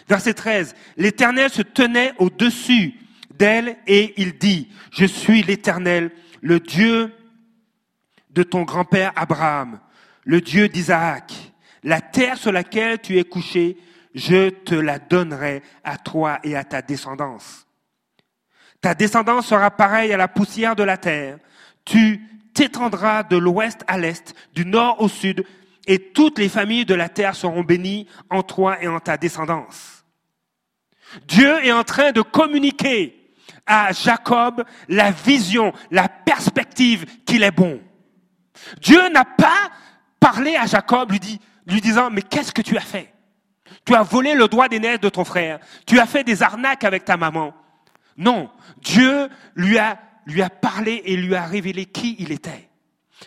Verset 13. L'Éternel se tenait au-dessus d'elle et il dit, je suis l'Éternel, le Dieu de ton grand-père Abraham, le Dieu d'Isaac. La terre sur laquelle tu es couché, je te la donnerai à toi et à ta descendance. Ta descendance sera pareille à la poussière de la terre. Tu t'étendras de l'ouest à l'est, du nord au sud, et toutes les familles de la terre seront bénies en toi et en ta descendance. Dieu est en train de communiquer à Jacob la vision, la perspective qu'il est bon. Dieu n'a pas parlé à Jacob, lui, dit, lui disant, mais qu'est-ce que tu as fait? Tu as volé le doigt d'aînesse de ton frère, tu as fait des arnaques avec ta maman. Non, Dieu lui a, lui a parlé et lui a révélé qui il était,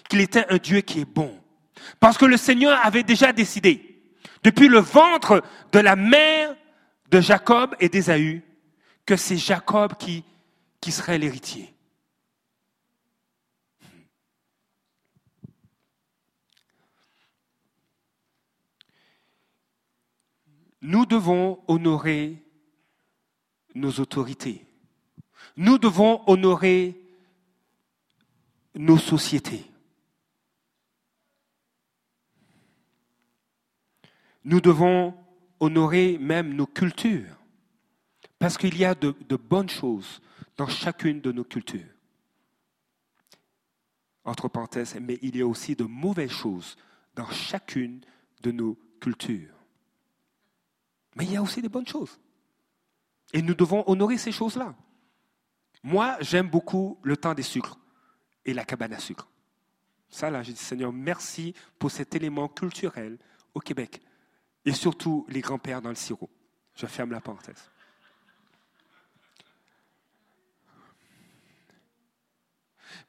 qu'il était un Dieu qui est bon. Parce que le Seigneur avait déjà décidé, depuis le ventre de la mère de Jacob et d'Ésaü, que c'est Jacob qui, qui serait l'héritier. Nous devons honorer nos autorités. Nous devons honorer nos sociétés. Nous devons honorer même nos cultures. Parce qu'il y a de, bonnes choses dans chacune de nos cultures. Entre parenthèses, mais il y a aussi de mauvaises choses dans chacune de nos cultures. Mais il y a aussi des bonnes choses. Et nous devons honorer ces choses-là. Moi, j'aime beaucoup le temps des sucres et la cabane à sucre. Ça, là, j'ai dit, Seigneur, merci pour cet élément culturel au Québec. Et surtout les grands-pères dans le sirop. Je ferme la parenthèse.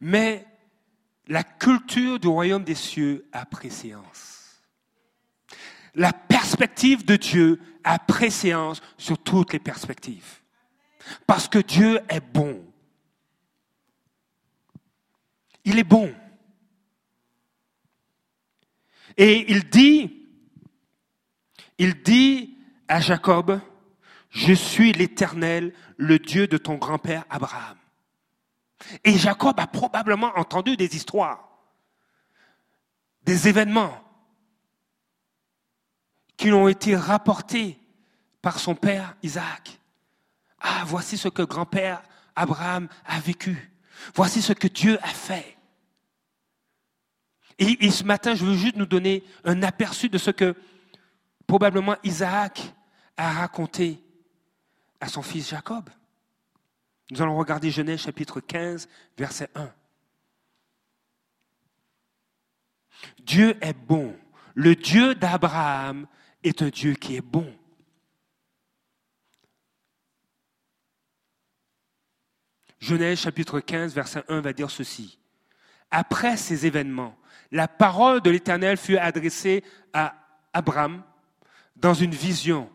Mais la culture du royaume des cieux a préséance. La perspective de Dieu a préséance sur toutes les perspectives. Parce que Dieu est bon. Il est bon. Et il dit, il dit à Jacob, je suis l'Éternel, le Dieu de ton grand-père Abraham. Et Jacob a probablement entendu des histoires, des événements qui ont été rapportés par son père Isaac. Ah, voici ce que grand-père Abraham a vécu. Voici ce que Dieu a fait. Et, et, ce matin, je veux juste nous donner un aperçu de ce que probablement Isaac a raconté à son fils Jacob. Nous allons regarder Genèse chapitre 15, verset 1. Dieu est bon. Le Dieu d'Abraham est un Dieu qui est bon. Genèse chapitre 15, verset 1 va dire ceci. Après ces événements, la parole de l'Éternel fut adressée à Abraham dans une vision.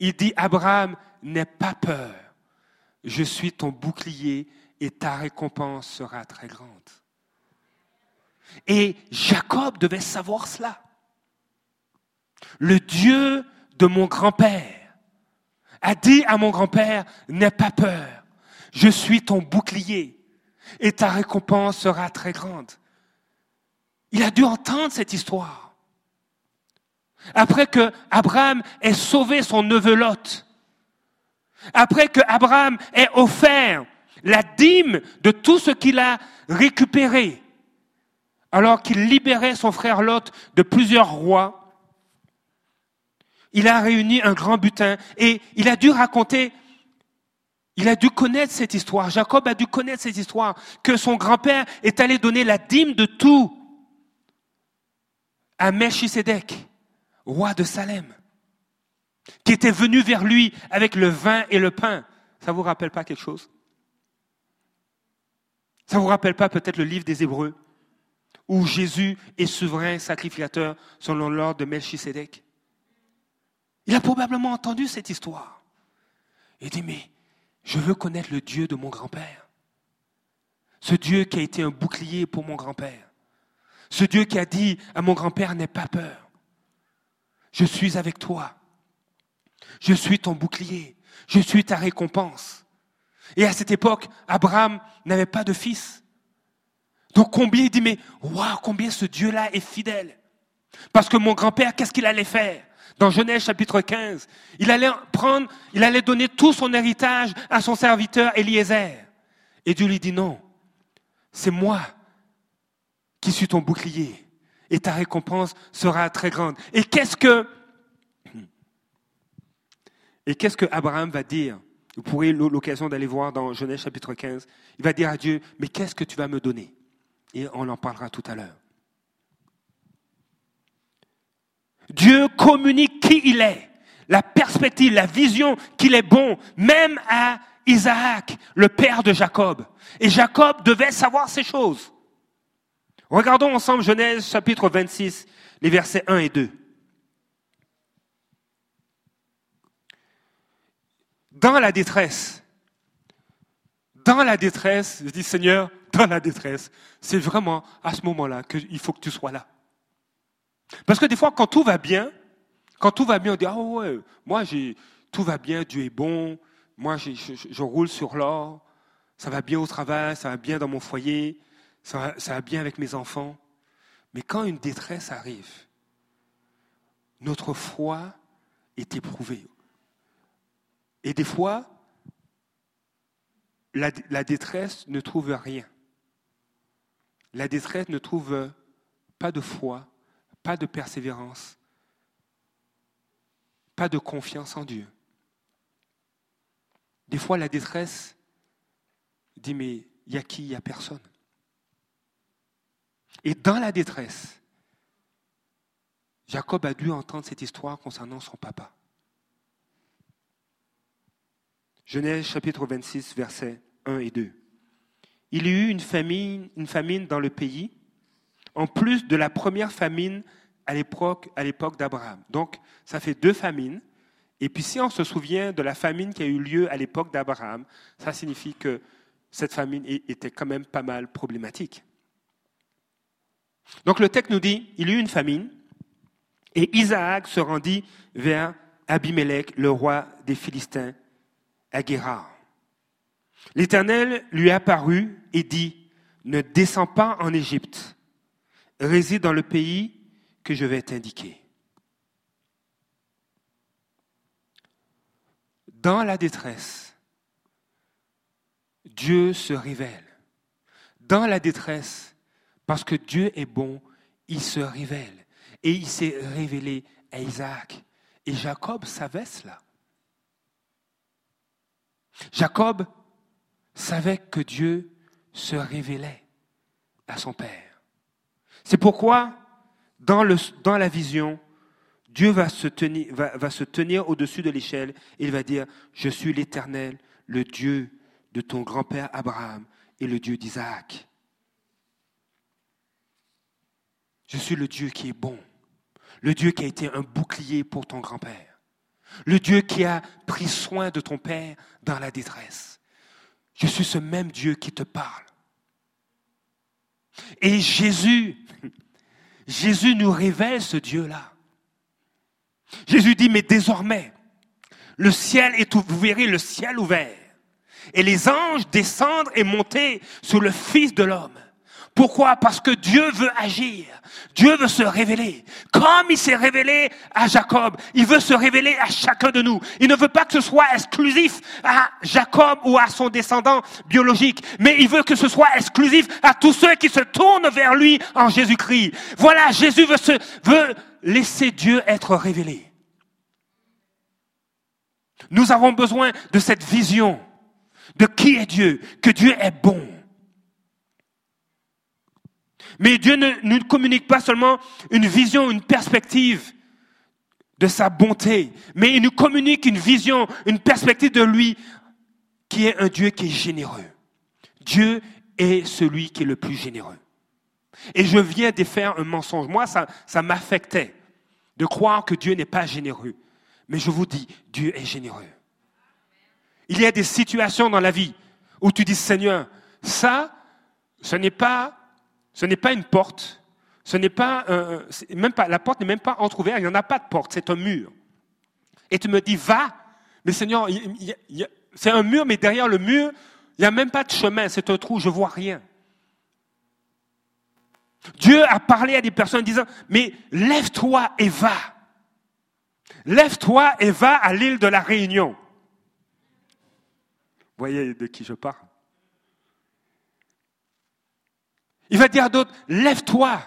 Il dit, Abraham, n'aie pas peur je suis ton bouclier et ta récompense sera très grande. Et Jacob devait savoir cela. Le Dieu de mon grand-père, a dit à mon grand-père, n'aie pas peur, je suis ton bouclier et ta récompense sera très grande. Il a dû entendre cette histoire. Après que Abraham ait sauvé son neveu Lot, après que Abraham ait offert la dîme de tout ce qu'il a récupéré, alors qu'il libérait son frère Lot de plusieurs rois, il a réuni un grand butin et il a dû raconter, il a dû connaître cette histoire, Jacob a dû connaître cette histoire, que son grand-père est allé donner la dîme de tout à Melchisedec, roi de Salem, qui était venu vers lui avec le vin et le pain. Ça vous rappelle pas quelque chose? Ça vous rappelle pas peut-être le livre des Hébreux, où Jésus est souverain sacrificateur selon l'ordre de Melchisedec? Il a probablement entendu cette histoire. Il dit, mais je veux connaître le Dieu de mon grand-père. Ce Dieu qui a été un bouclier pour mon grand-père. Ce Dieu qui a dit à mon grand-père, n'aie pas peur. Je suis avec toi. Je suis ton bouclier. Je suis ta récompense. Et à cette époque, Abraham n'avait pas de fils. Donc combien il dit, mais waouh, combien ce Dieu-là est fidèle. Parce que mon grand-père, qu'est-ce qu'il allait faire? Dans Genèse chapitre 15. Il allait prendre, il allait donner tout son héritage à son serviteur Eliezer. Et Dieu lui dit non, c'est moi qui suis ton bouclier et ta récompense sera très grande. Et qu'est-ce que, et qu'est-ce que Abraham va dire? Vous pourrez l'occasion d'aller voir dans Genèse chapitre 15. Il va dire à Dieu, mais qu'est-ce que tu vas me donner? Et on en parlera tout à l'heure. Dieu communique qui il est, la perspective, la vision qu'il est bon, même à Isaac, le père de Jacob. Et Jacob devait savoir ces choses. Regardons ensemble Genèse chapitre 26, les versets 1 et 2. Dans la détresse, dans la détresse, je dis Seigneur, dans la détresse, c'est vraiment à ce moment-là qu'il faut que tu sois là. Parce que des fois, quand tout va bien, quand tout va bien, on dit, ah ouais, moi, j'ai, tout va bien, Dieu est bon, moi, je, je, roule sur l'or, ça va bien au travail, ça va bien dans mon foyer, ça va, bien avec mes enfants. Mais quand une détresse arrive, notre foi est éprouvée. Et des fois, la, détresse ne trouve rien. La détresse ne trouve pas de foi, pas de persévérance, pas de confiance en Dieu. Des fois, la détresse dit, mais il y a qui Il n'y a personne. Et dans la détresse, Jacob a dû entendre cette histoire concernant son papa. Genèse chapitre 26, versets 1 et 2. Il y eut une famine, une famine dans le pays en plus de la première famine à l'époque, d'Abraham. Donc, ça fait deux famines. Et puis, si on se souvient de la famine qui a eu lieu à l'époque d'Abraham, ça signifie que cette famine était quand même pas mal problématique. Donc, le texte nous dit, il y eut une famine, et Isaac se rendit vers Abimelech, le roi des Philistins, à Guérard. L'Éternel lui apparut et dit, ne descends pas en Égypte réside dans le pays que je vais t'indiquer. Dans la détresse, Dieu se révèle. Dans la détresse, parce que Dieu est bon, il se révèle. Et il s'est révélé à Isaac. Et Jacob savait cela. Jacob savait que Dieu se révélait à son père. C'est pourquoi, dans, la vision, Dieu va se tenir, va se tenir au-dessus de l'échelle et il va dire, je suis l'Éternel, le Dieu de ton grand-père Abraham et le Dieu d'Isaac. Je suis le Dieu qui est bon, le Dieu qui a été un bouclier pour ton grand-père, le Dieu qui a pris soin de ton père dans la détresse. Je suis ce même Dieu qui te parle. Et Jésus, Jésus nous révèle ce Dieu-là. Jésus dit, mais désormais, le ciel est, vous verrez le ciel ouvert, et les anges descendent et monter sur le Fils de l'homme. Pourquoi? Parce que Dieu veut agir. Dieu veut se révéler. Comme il s'est révélé à Jacob, il veut se révéler à chacun de nous. Il ne veut pas que ce soit exclusif à Jacob ou à son descendant biologique, mais il veut que ce soit exclusif à tous ceux qui se tournent vers lui en Jésus-Christ. Voilà, Jésus veut, se, veut laisser Dieu être révélé. Nous avons besoin de cette vision de qui est Dieu, que Dieu est bon mais Dieu ne nous communique pas seulement une vision, une perspective de sa bonté, mais il nous communique une vision, une perspective de lui qui est un Dieu qui est généreux. Dieu est celui qui est le plus généreux. Et je viens de faire un mensonge. Moi, ça, ça m'affectait de croire que Dieu n'est pas généreux. Mais je vous dis, Dieu est généreux. Il y a des situations dans la vie où tu dis, Seigneur, ça, ce n'est pas ce n'est pas une porte. Ce n'est pas, la porte n'est même pas entrouverte. Il n'y en a pas de porte. C'est un mur. Et tu me dis, va. Mais Seigneur, c'est un mur, mais derrière le mur, il n'y a même pas de chemin. C'est un trou. Je vois rien. Dieu a parlé à des personnes disant, mais lève-toi et va. Lève-toi et va à l'île de la Réunion. Vous voyez de qui je parle? Il va dire à d'autres, lève-toi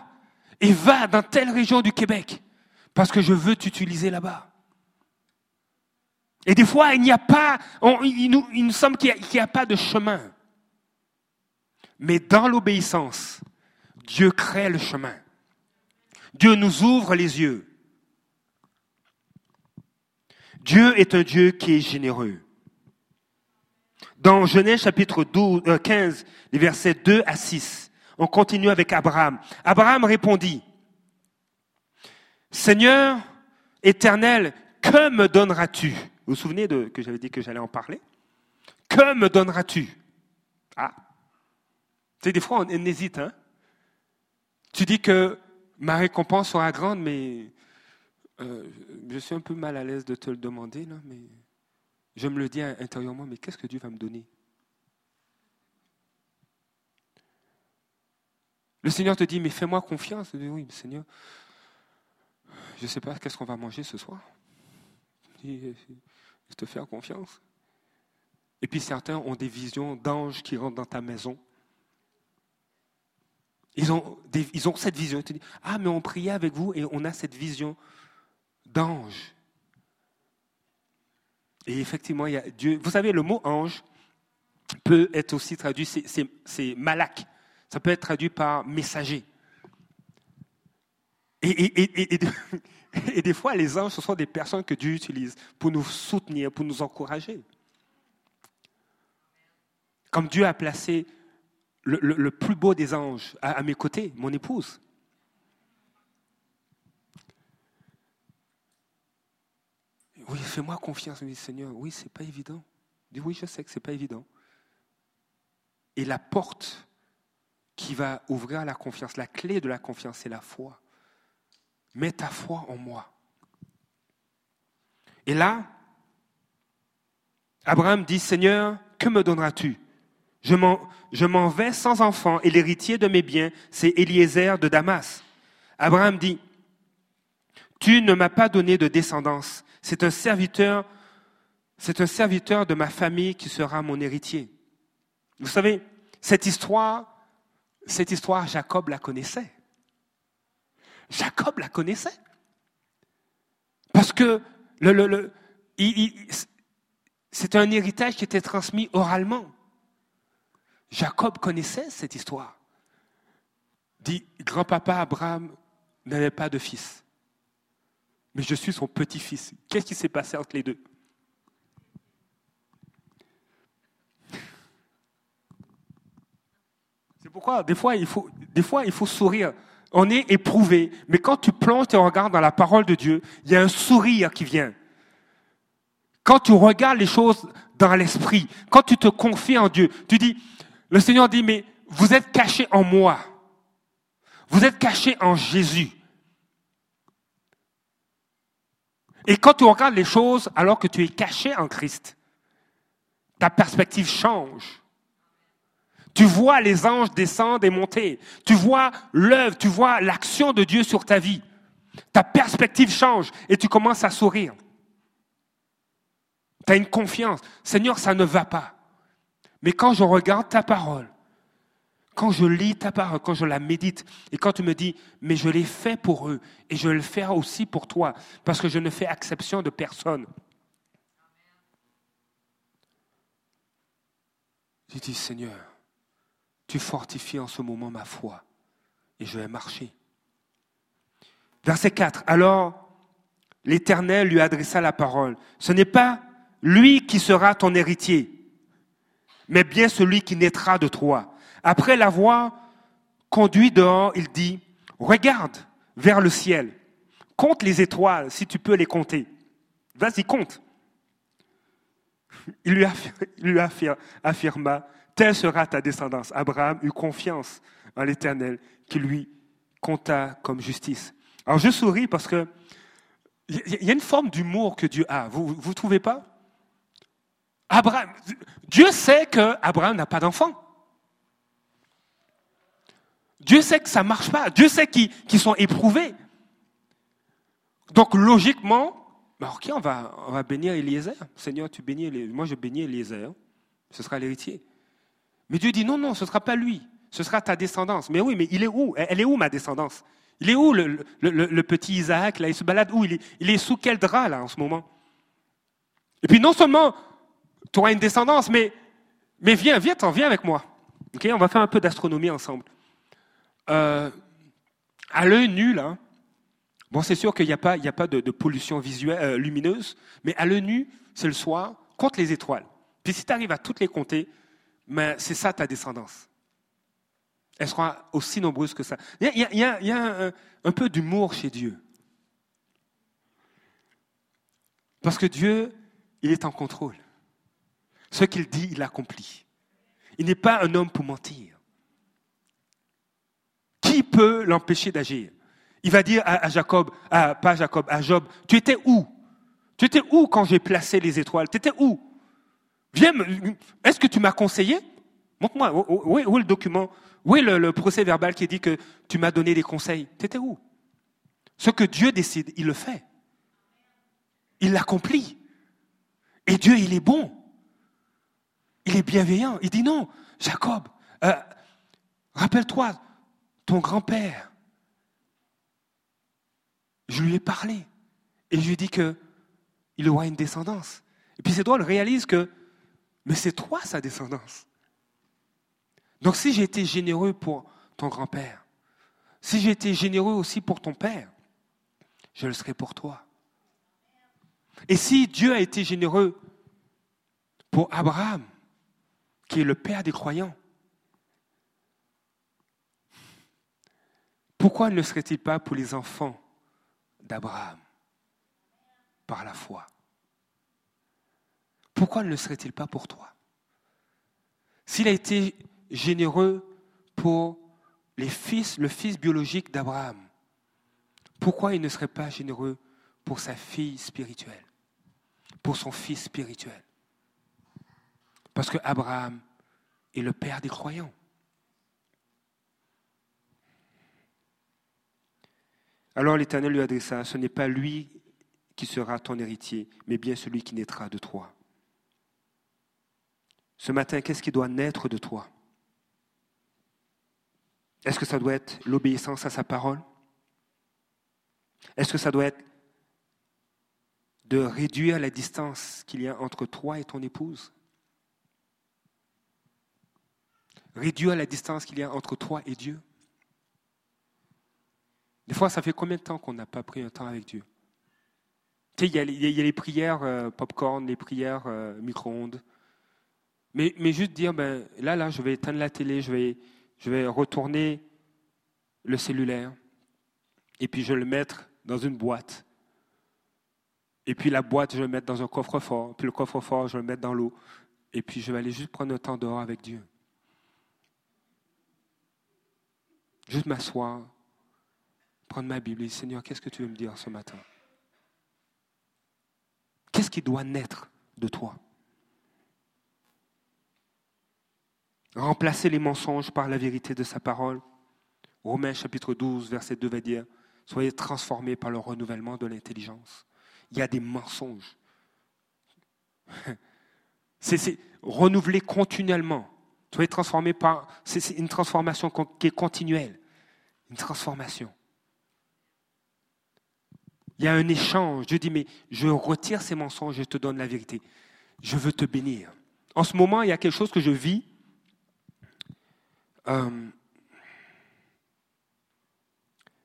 et va dans telle région du Québec, parce que je veux t'utiliser là-bas. Et des fois, il n'y a pas, il, nous, semble qu'il n'y a, pas de chemin. Mais dans l'obéissance, Dieu crée le chemin. Dieu nous ouvre les yeux. Dieu est un Dieu qui est généreux. Dans Genèse chapitre 12, 15, euh, les versets 2 à 6, on continue avec Abraham. Abraham répondit, Seigneur éternel, que me donneras-tu? Vous vous souvenez de, que j'avais dit que j'allais en parler? Que me donneras-tu? Ah, tu sais, des fois on, hésite. Hein. Tu dis que ma récompense sera grande, mais euh, je suis un peu mal à l'aise de te le demander, là, mais je me le dis intérieurement, mais qu'est-ce que Dieu va me donner? Le Seigneur te dit, mais fais-moi confiance. dis, oui, Seigneur, je ne sais pas qu'est-ce qu'on va manger ce soir? Je te fais confiance. Et puis certains ont des visions d'anges qui rentrent dans ta maison. Ils ont, ils ont cette vision. Ils te disent, ah, mais on priait avec vous et on a cette vision d'ange. Et effectivement, il y a Dieu. Vous savez, le mot ange peut être aussi traduit, c'est malak. Ça peut être traduit par messager. Et, des fois, les anges, ce sont des personnes que Dieu utilise pour nous soutenir, pour nous encourager. Comme Dieu a placé le, plus beau des anges à, mes côtés, mon épouse. Oui, fais-moi confiance, oui, Seigneur. Oui, c'est pas évident. oui, je sais que c'est pas évident. Et la porte qui va ouvrir la confiance. La clé de la confiance, c'est la foi. Mets ta foi en moi. Et là, Abraham dit, Seigneur, que me donneras-tu? Je m'en vais sans enfant et l'héritier de mes biens, c'est Eliezer de Damas. Abraham dit, Tu ne m'as pas donné de descendance. C'est un serviteur, c'est un serviteur de ma famille qui sera mon héritier. Vous savez, cette histoire cette histoire, Jacob la connaissait. Jacob la connaissait. Parce que le, c'est un héritage qui était transmis oralement. Jacob connaissait cette histoire. Dit, grand-papa Abraham n'avait pas de fils, mais je suis son petit-fils. Qu'est-ce qui s'est passé entre les deux? Pourquoi des fois, il faut, sourire. On est éprouvé, mais quand tu plonges tes regards dans la parole de Dieu, il y a un sourire qui vient. Quand tu regardes les choses dans l'esprit, quand tu te confies en Dieu, tu dis, le Seigneur dit, mais vous êtes cachés en moi. Vous êtes cachés en Jésus. Et quand tu regardes les choses alors que tu es caché en Christ, ta perspective change. Tu vois les anges descendre et monter. Tu vois l'œuvre, tu vois l'action de Dieu sur ta vie. Ta perspective change et tu commences à sourire. Tu as une confiance. Seigneur, ça ne va pas. Mais quand je regarde ta parole, quand je lis ta parole, quand je la médite, et quand tu me dis, mais je l'ai fait pour eux, et je le faire aussi pour toi, parce que je ne fais exception de personne. J'ai dit, Seigneur, tu fortifies en ce moment ma foi, et je vais marcher. Verset 4. Alors, l'Éternel lui adressa la parole. Ce n'est pas lui qui sera ton héritier, mais bien celui qui naîtra de toi. Après l'avoir conduit dehors, il dit, regarde vers le ciel, compte les étoiles si tu peux les compter. Vas-y, compte. Il lui, affirma, telle sera ta descendance. Abraham eut confiance en l'Éternel qui lui compta comme justice. Alors je souris parce que il y a une forme d'humour que Dieu a. Vous ne trouvez pas? Abraham, Dieu sait qu'Abraham n'a pas d'enfant. Dieu sait que ça ne marche pas. Dieu sait qu'ils sont éprouvés. Donc logiquement, bah, ok, va, on va bénir Eliezer. Seigneur, tu bénis Eliezer. Moi, je bénis Eliezer. Ce sera l'héritier. Mais Dieu dit non, non, ce ne sera pas lui. Ce sera ta descendance. Mais oui, mais il est où? Elle est où ma descendance? Il est où le, petit Isaac là? Il se balade où? Il est, sous quel drap là en ce moment? Et puis non seulement tu auras une descendance, mais, mais viens, viens, viens avec moi. Ok, on va faire un peu d'astronomie ensemble. Euh, à l'œil nu, là, bon, c'est sûr qu'il n'y a pas, il a pas de, pollution visuelle, euh, lumineuse, mais à l'œil nu, c'est le soir, compte les étoiles. Puis si tu arrives à toutes les compter, mais c'est ça ta descendance. Elle sera aussi nombreuse que ça. Il y a, un, peu d'humour chez Dieu. Parce que Dieu, il est en contrôle. Ce qu'il dit, il accomplit. Il n'est pas un homme pour mentir. Qui peut l'empêcher d'agir? Il va dire à, Jacob, à, pas Jacob, à Job, tu étais où? Tu étais où quand j'ai placé les étoiles? Tu étais où? Viens, est-ce que tu m'as conseillé? Montre-moi, où, est le document? Où est le, procès verbal qui dit que tu m'as donné des conseils? Tu étais où? Ce que Dieu décide, il le fait. Il l'accomplit. Et Dieu, il est bon. Il est bienveillant. Il dit non, Jacob, euh, rappelle-toi, ton grand-père, je lui ai parlé et je lui ai dit qu'il aura une descendance. Et puis c'est drôle, réalise que, mais c'est toi sa descendance. Donc si j'ai été généreux pour ton grand-père, si j'ai été généreux aussi pour ton père, je le serai pour toi. Et si Dieu a été généreux pour Abraham, qui est le père des croyants, Pourquoi ne serait-il pas pour les enfants d'Abraham par la foi? Pourquoi ne le serait-il pas pour toi? S'il a été généreux pour les fils, le fils biologique d'Abraham, pourquoi il ne serait pas généreux pour sa fille spirituelle, pour son fils spirituel? Parce que Abraham est le père des croyants. Alors l'Éternel lui adressa, ce n'est pas lui qui sera ton héritier, mais bien celui qui naîtra de toi. Ce matin, qu'est-ce qui doit naître de toi? Est-ce que ça doit être l'obéissance à sa parole? Est-ce que ça doit être de réduire la distance qu'il y a entre toi et ton épouse? Réduire la distance qu'il y a entre toi et Dieu? Des fois, ça fait combien de temps qu'on n'a pas pris un temps avec Dieu? Tu sais, il y, a les prières euh, pop-corn, les prières euh, micro-ondes. Mais, juste dire, ben, là, là, je vais éteindre la télé, je vais, je vais retourner le cellulaire, et puis je vais le mettre dans une boîte. Et puis la boîte, je vais le mettre dans un coffre-fort, puis le coffre-fort, je vais le mettre dans l'eau. Et puis je vais aller juste prendre un temps dehors avec Dieu. Juste m'asseoir, prendre ma Bible et dire, Seigneur, qu'est-ce que tu veux me dire ce matin? Qu'est-ce qui doit naître de toi? Remplacer les mensonges par la vérité de sa parole. Romains chapitre 12, verset 2 va dire, soyez transformés par le renouvellement de l'intelligence. Il y a des mensonges. C'est renouvelé continuellement. Soyez transformés par... C'est une transformation qui est continuelle. Une transformation. Il y a un échange. Dieu dit, mais je retire ces mensonges, je te donne la vérité. Je veux te bénir. En ce moment, il y a quelque chose que je vis euh,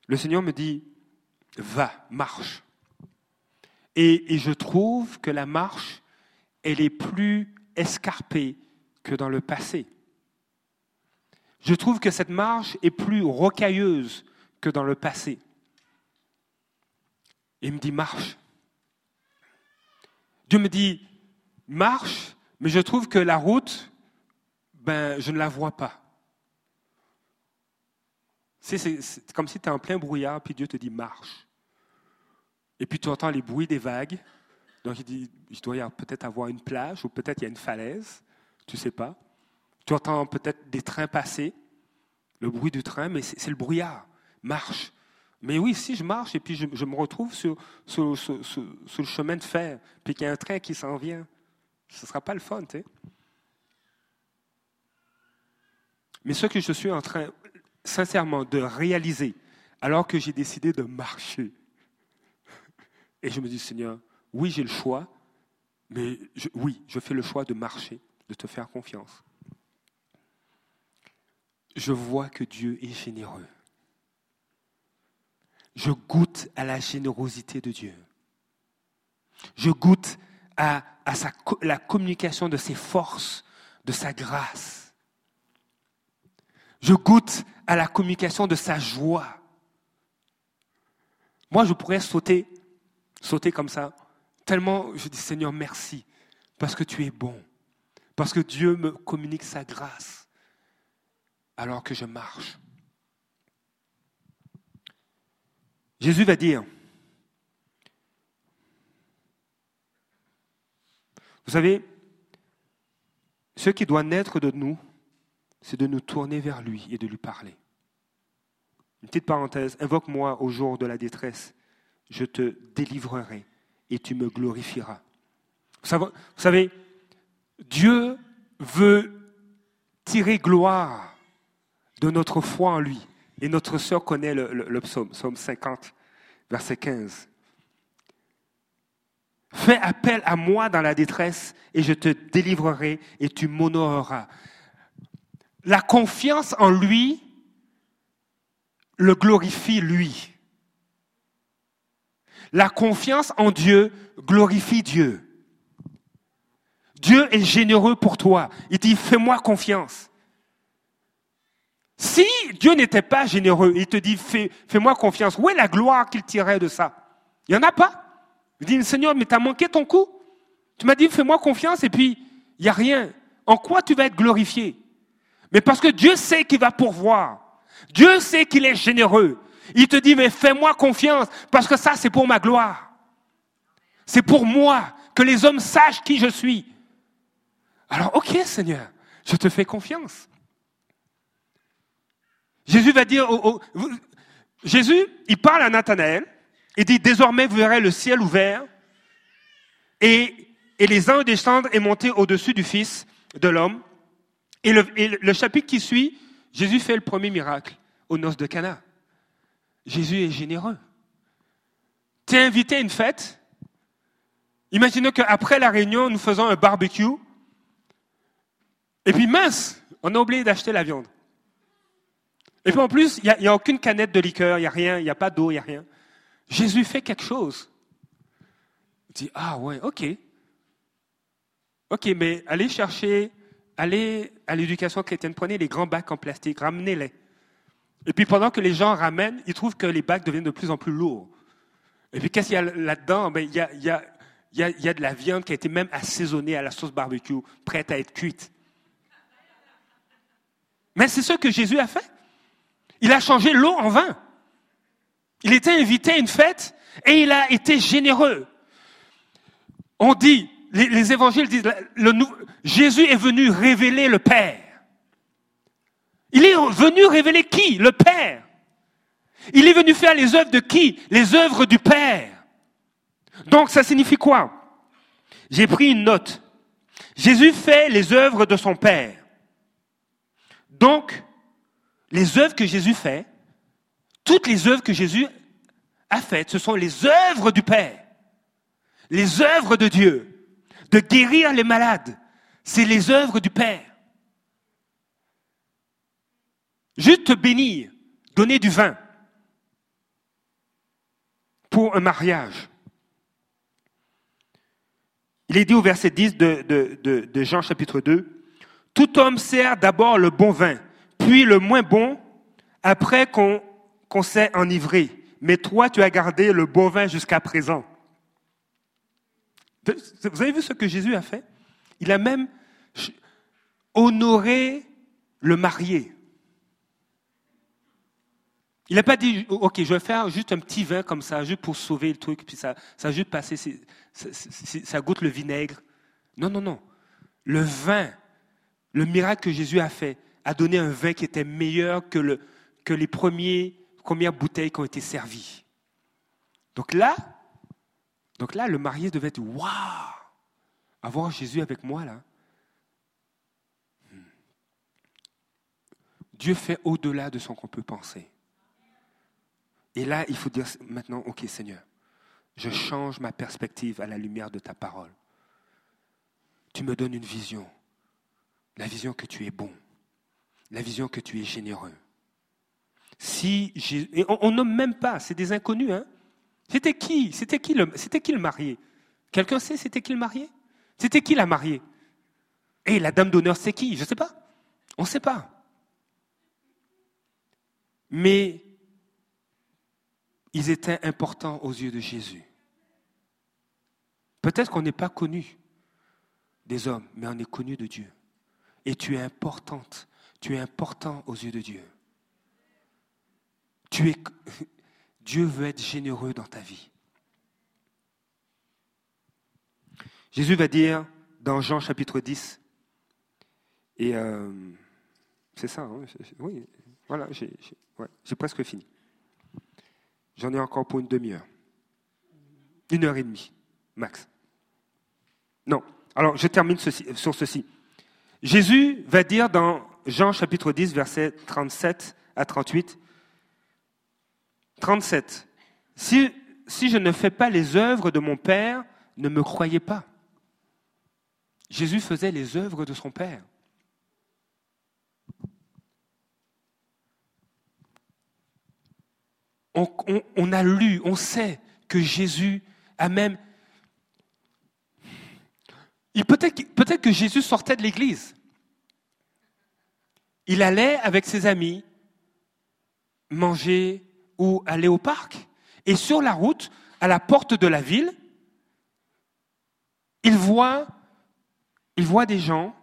le Seigneur me dit, va, marche. Et, je trouve que la marche, elle est plus escarpée que dans le passé. Je trouve que cette marche est plus rocailleuse que dans le passé. il me dit, marche. Dieu me dit, marche, mais je trouve que la route, ben, je ne la vois pas. C'est comme si tu es en plein brouillard, puis Dieu te dit marche. Et puis tu entends les bruits des vagues. Donc il dit, il doit peut-être avoir une plage, ou peut-être il y a une falaise, tu sais pas. Tu entends peut-être des trains passer, le bruit du train, mais c'est le brouillard. Marche. Mais oui, si je marche et puis je, me retrouve sur, sur, le chemin de fer, puis qu'il y a un train qui s'en vient, ce ne sera pas le fun, tu sais. Mais ce que je suis en train, sincèrement de réaliser alors que j'ai décidé de marcher. Et je me dis, Seigneur, oui, j'ai le choix, mais oui, je fais le choix de marcher, de te faire confiance. Je vois que Dieu est généreux. Je goûte à la générosité de Dieu. Je goûte à, la communication de ses forces, de sa grâce. Je goûte à la communication de sa joie. Moi, je pourrais sauter, sauter comme ça, tellement je dis Seigneur, merci, parce que tu es bon, parce que Dieu me communique sa grâce alors que je marche. Jésus va dire, vous savez, ce qui doit naître de nous, c'est de nous tourner vers lui et de lui parler. Une petite parenthèse, invoque-moi au jour de la détresse, je te délivrerai et tu me glorifieras. Vous savez, Dieu veut tirer gloire de notre foi en lui. Et notre sœur connaît le, le psaume, psaume 50, verset 15. Fais appel à moi dans la détresse et je te délivrerai et tu m'honoreras la confiance en lui le glorifie lui. La confiance en Dieu glorifie Dieu. Dieu est généreux pour toi. Il dit, fais-moi confiance. Si Dieu n'était pas généreux, il te dit, fais, moi confiance. Où est la gloire qu'il tirait de ça? Il n'y en a pas. Il dit, Seigneur, mais tu as manqué ton coup. Tu m'as dit, fais-moi confiance, et puis, il n'y a rien. En quoi tu vas être glorifié? Mais parce que Dieu sait qu'il va pourvoir. Dieu sait qu'il est généreux. Il te dit, mais fais-moi confiance, parce que ça, c'est pour ma gloire. C'est pour moi, que les hommes sachent qui je suis. Alors, ok, Seigneur, je te fais confiance. Jésus va dire, Jésus, il parle à Nathanaël, il dit, désormais vous verrez le ciel ouvert, et, et les anges des cendres est monté au-dessus du Fils de l'homme, et le, chapitre qui suit, Jésus fait le premier miracle aux noces de Cana. Jésus est généreux. Tu es invité à une fête. Imaginez qu'après la réunion, nous faisons un barbecue. Et puis mince, on a oublié d'acheter la viande. Et puis en plus, il n'y a, a, aucune canette de liqueur, il n'y a rien, il n'y a pas d'eau, il n'y a rien. Jésus fait quelque chose. Il dit, ah ouais, ok. Ok, mais allez chercher allez à l'éducation chrétienne, prenez les grands bacs en plastique, ramenez-les. Et puis pendant que les gens ramènent, ils trouvent que les bacs deviennent de plus en plus lourds. Et puis qu'est-ce qu'il y a là-dedans? Ben, il, y a, y il y a de la viande qui a été même assaisonnée à la sauce barbecue, prête à être cuite. Mais c'est ce que Jésus a fait. Il a changé l'eau en vin. Il était invité à une fête et il a été généreux. On dit, les, évangiles disent, le, Jésus est venu révéler le Père. Il est venu révéler qui? Le Père. Il est venu faire les œuvres de qui? Les œuvres du Père. Donc ça signifie quoi? J'ai pris une note. Jésus fait les œuvres de son Père. Donc, les œuvres que Jésus fait, toutes les œuvres que Jésus a faites, ce sont les œuvres du Père, les œuvres de Dieu. De guérir les malades, c'est les œuvres du Père. Juste te bénir, donner du vin pour un mariage. Il est dit au verset 10 de, Jean chapitre 2, Tout homme sert d'abord le bon vin, puis le moins bon, après qu'on s'est enivré. Mais toi, tu as gardé le bon vin jusqu'à présent. Vous avez vu ce que Jésus a fait? Il a même honoré le marié. Il n'a pas dit, OK, je vais faire juste un petit vin comme ça, juste pour sauver le truc, puis ça, ça juste passer, ça, goûte le vinaigre. Non, non, non. Le vin, le miracle que Jésus a fait, a donné un vin qui était meilleur que, le, que les premiers, premières bouteilles qui ont été servies. Donc là, donc là, le marié devait être waouh, avoir Jésus avec moi là. Hmm. Dieu fait au-delà de ce qu'on peut penser. Et là, il faut dire maintenant, OK Seigneur, je change ma perspective à la lumière de ta parole. Tu me donnes une vision, la vision que tu es bon, la vision que tu es généreux. Si on, nomme même pas, c'est des inconnus. Hein? C'était qui? C'était qui le, qui marié? Quelqu'un sait c'était qui le marié? C'était qui la mariée? Et la dame d'honneur, c'est qui? Je ne sais pas. On ne sait pas. Mais ils étaient importants aux yeux de Jésus. Peut-être qu'on n'est pas connu des hommes, mais on est connu de Dieu. Et tu es importante, tu es important aux yeux de Dieu. Tu es, Dieu veut être généreux dans ta vie. Jésus va dire dans Jean chapitre 10, et euh, c'est ça, hein, oui, voilà, j'ai presque fini. J'en ai encore pour une demi-heure. Une heure et demie, max. Non. Alors, je termine sur ceci. Jésus va dire dans Jean chapitre 10, versets 37 à 38, 37, si, je ne fais pas les œuvres de mon Père, ne me croyez pas. Jésus faisait les œuvres de son Père. on, a lu, on sait que Jésus a même... Peut-être peut que Jésus sortait de l'église. Il allait avec ses amis manger ou aller au parc. Et sur la route, à la porte de la ville, il voit, il voit des gens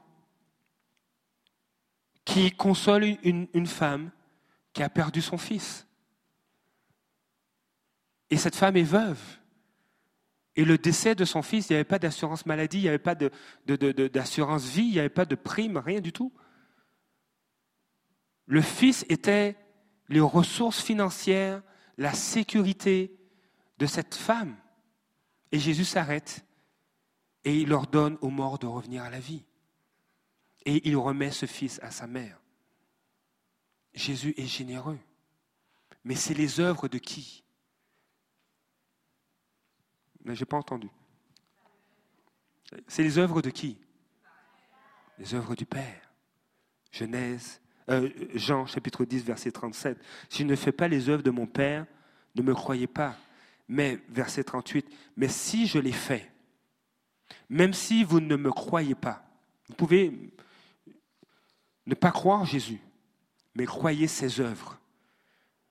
qui consolent une femme qui a perdu son fils. Et cette femme est veuve. Et le décès de son fils, il n'y avait pas d'assurance maladie, il n'y avait pas d'assurance vie, il n'y avait pas de prime, rien du tout. Le fils était les ressources financières, la sécurité de cette femme. Et Jésus s'arrête et il ordonne aux morts de revenir à la vie. Et il remet ce fils à sa mère. Jésus est généreux. Mais c'est les œuvres de qui? Je n'ai pas entendu. C'est les œuvres de qui? Les œuvres du Père. Genèse, euh, Jean chapitre 10, verset 37. Si je ne fais pas les œuvres de mon Père, ne me croyez pas. Mais, verset 38, mais si je les fais, même si vous ne me croyez pas, vous pouvez ne pas croire Jésus, mais croyez ses œuvres,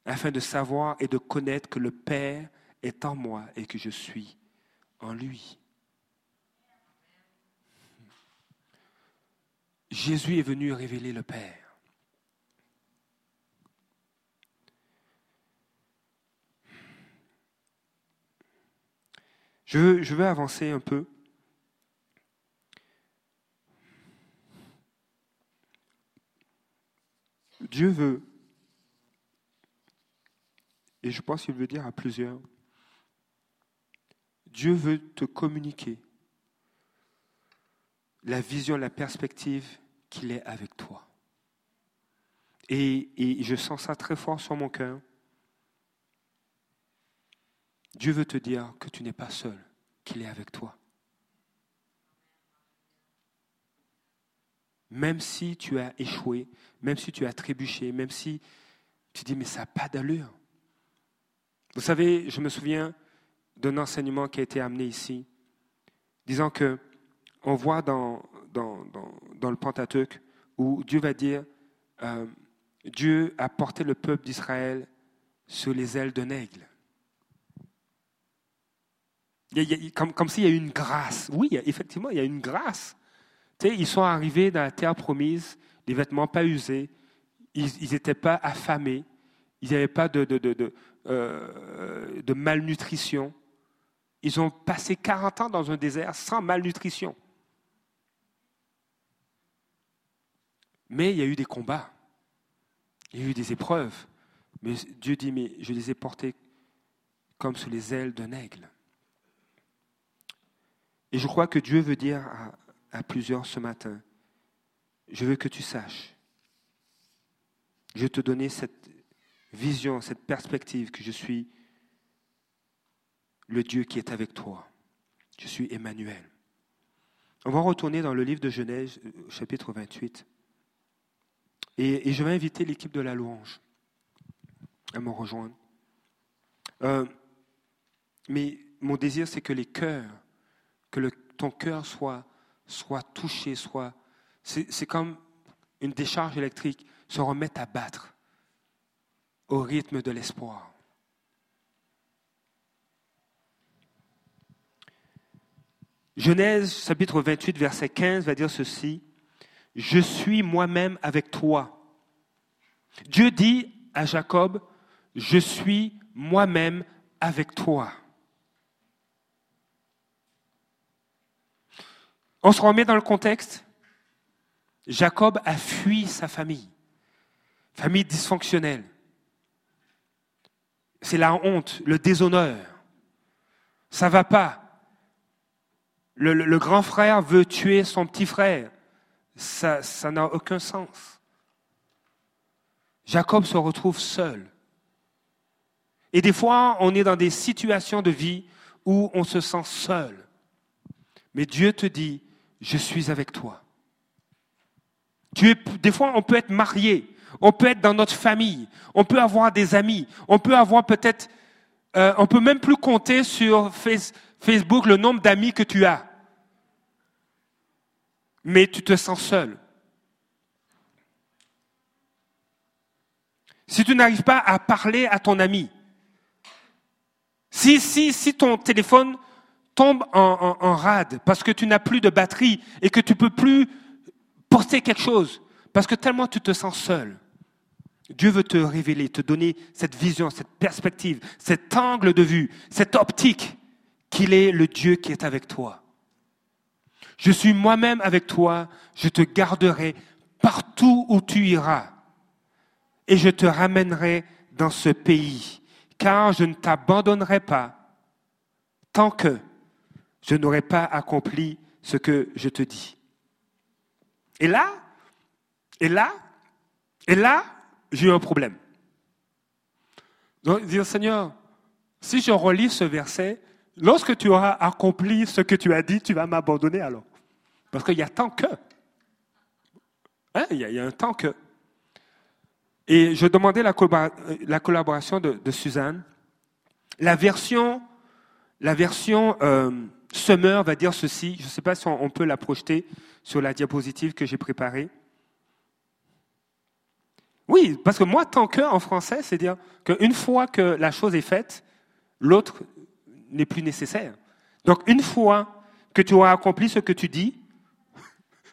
afin de savoir et de connaître que le Père est en moi et que je suis en lui. Jésus est venu révéler le Père. Je veux, avancer un peu. Dieu veut, et je pense qu'il veut dire à plusieurs, Dieu veut te communiquer la vision, la perspective qu'il est avec toi. Et, et, je sens ça très fort sur mon cœur. Dieu veut te dire que tu n'es pas seul, qu'il est avec toi. Même si tu as échoué, même si tu as trébuché, même si tu dis mais ça n'a pas d'allure. Vous savez, je me souviens d'un enseignement qui a été amené ici, disant que on voit dans, le Pentateuque où Dieu va dire euh, Dieu a porté le peuple d'Israël sur les ailes d'un aigle. Comme, comme s'il y a une grâce. Oui, effectivement, il y a une grâce. Ils sont arrivés dans la terre promise, les vêtements pas usés, ils n'étaient pas affamés, ils n'avaient pas de, euh, de, malnutrition. Ils ont passé 40 ans dans un désert sans malnutrition. Mais il y a eu des combats, il y a eu des épreuves. Mais Dieu dit, mais je les ai portés comme sous les ailes d'un aigle. Et je crois que Dieu veut dire à, plusieurs ce matin, je veux que tu saches, je veux te donner cette vision, cette perspective que je suis le Dieu qui est avec toi. Je suis Emmanuel. On va retourner dans le livre de Genèse, euh, chapitre 28. Et, je vais inviter l'équipe de la louange à me rejoindre. Euh, mais mon désir, c'est que les cœurs, que ton cœur soit soit touché, soit... C'est comme une décharge électrique, se remettre à battre au rythme de l'espoir. Genèse chapitre 28, verset 15 va dire ceci, Je suis moi-même avec toi. Dieu dit à Jacob, Je suis moi-même avec toi. On se remet dans le contexte. Jacob a fui sa famille, famille dysfonctionnelle. C'est la honte, le déshonneur. Ça va pas. Le, grand frère veut tuer son petit frère. Ça n'a aucun sens. Jacob se retrouve seul. Et des fois, on est dans des situations de vie où on se sent seul. Mais Dieu te dit, je suis avec toi. Tu es, des fois, on peut être marié, on peut être dans notre famille, on peut avoir des amis, on peut avoir peut-être, euh, on peut même plus compter sur Facebook le nombre d'amis que tu as. Mais tu te sens seul. Si tu n'arrives pas à parler à ton ami, si, si, si ton téléphone tombe en, rade parce que tu n'as plus de batterie et que tu peux plus porter quelque chose parce que tellement tu te sens seul. Dieu veut te révéler, te donner cette vision, cette perspective, cet angle de vue, cette optique qu'il est le Dieu qui est avec toi. Je suis moi-même avec toi, je te garderai partout où tu iras et je te ramènerai dans ce pays, car je ne t'abandonnerai pas tant que je n'aurais pas accompli ce que je te dis. Et là, et là, et là, j'ai eu un problème. Donc, dire Seigneur, si je relis ce verset, lorsque tu auras accompli ce que tu as dit, tu vas m'abandonner alors. Parce qu'il y a tant que. Hein, il, y a, un temps que. Et je demandais la, collaboration de, Suzanne. La version, la version euh, Summer va dire ceci, je ne sais pas si on peut la projeter sur la diapositive que j'ai préparée. Oui, parce que moi, tant que en français, c'est dire qu'une fois que la chose est faite, l'autre n'est plus nécessaire. Donc une fois que tu auras accompli ce que tu dis,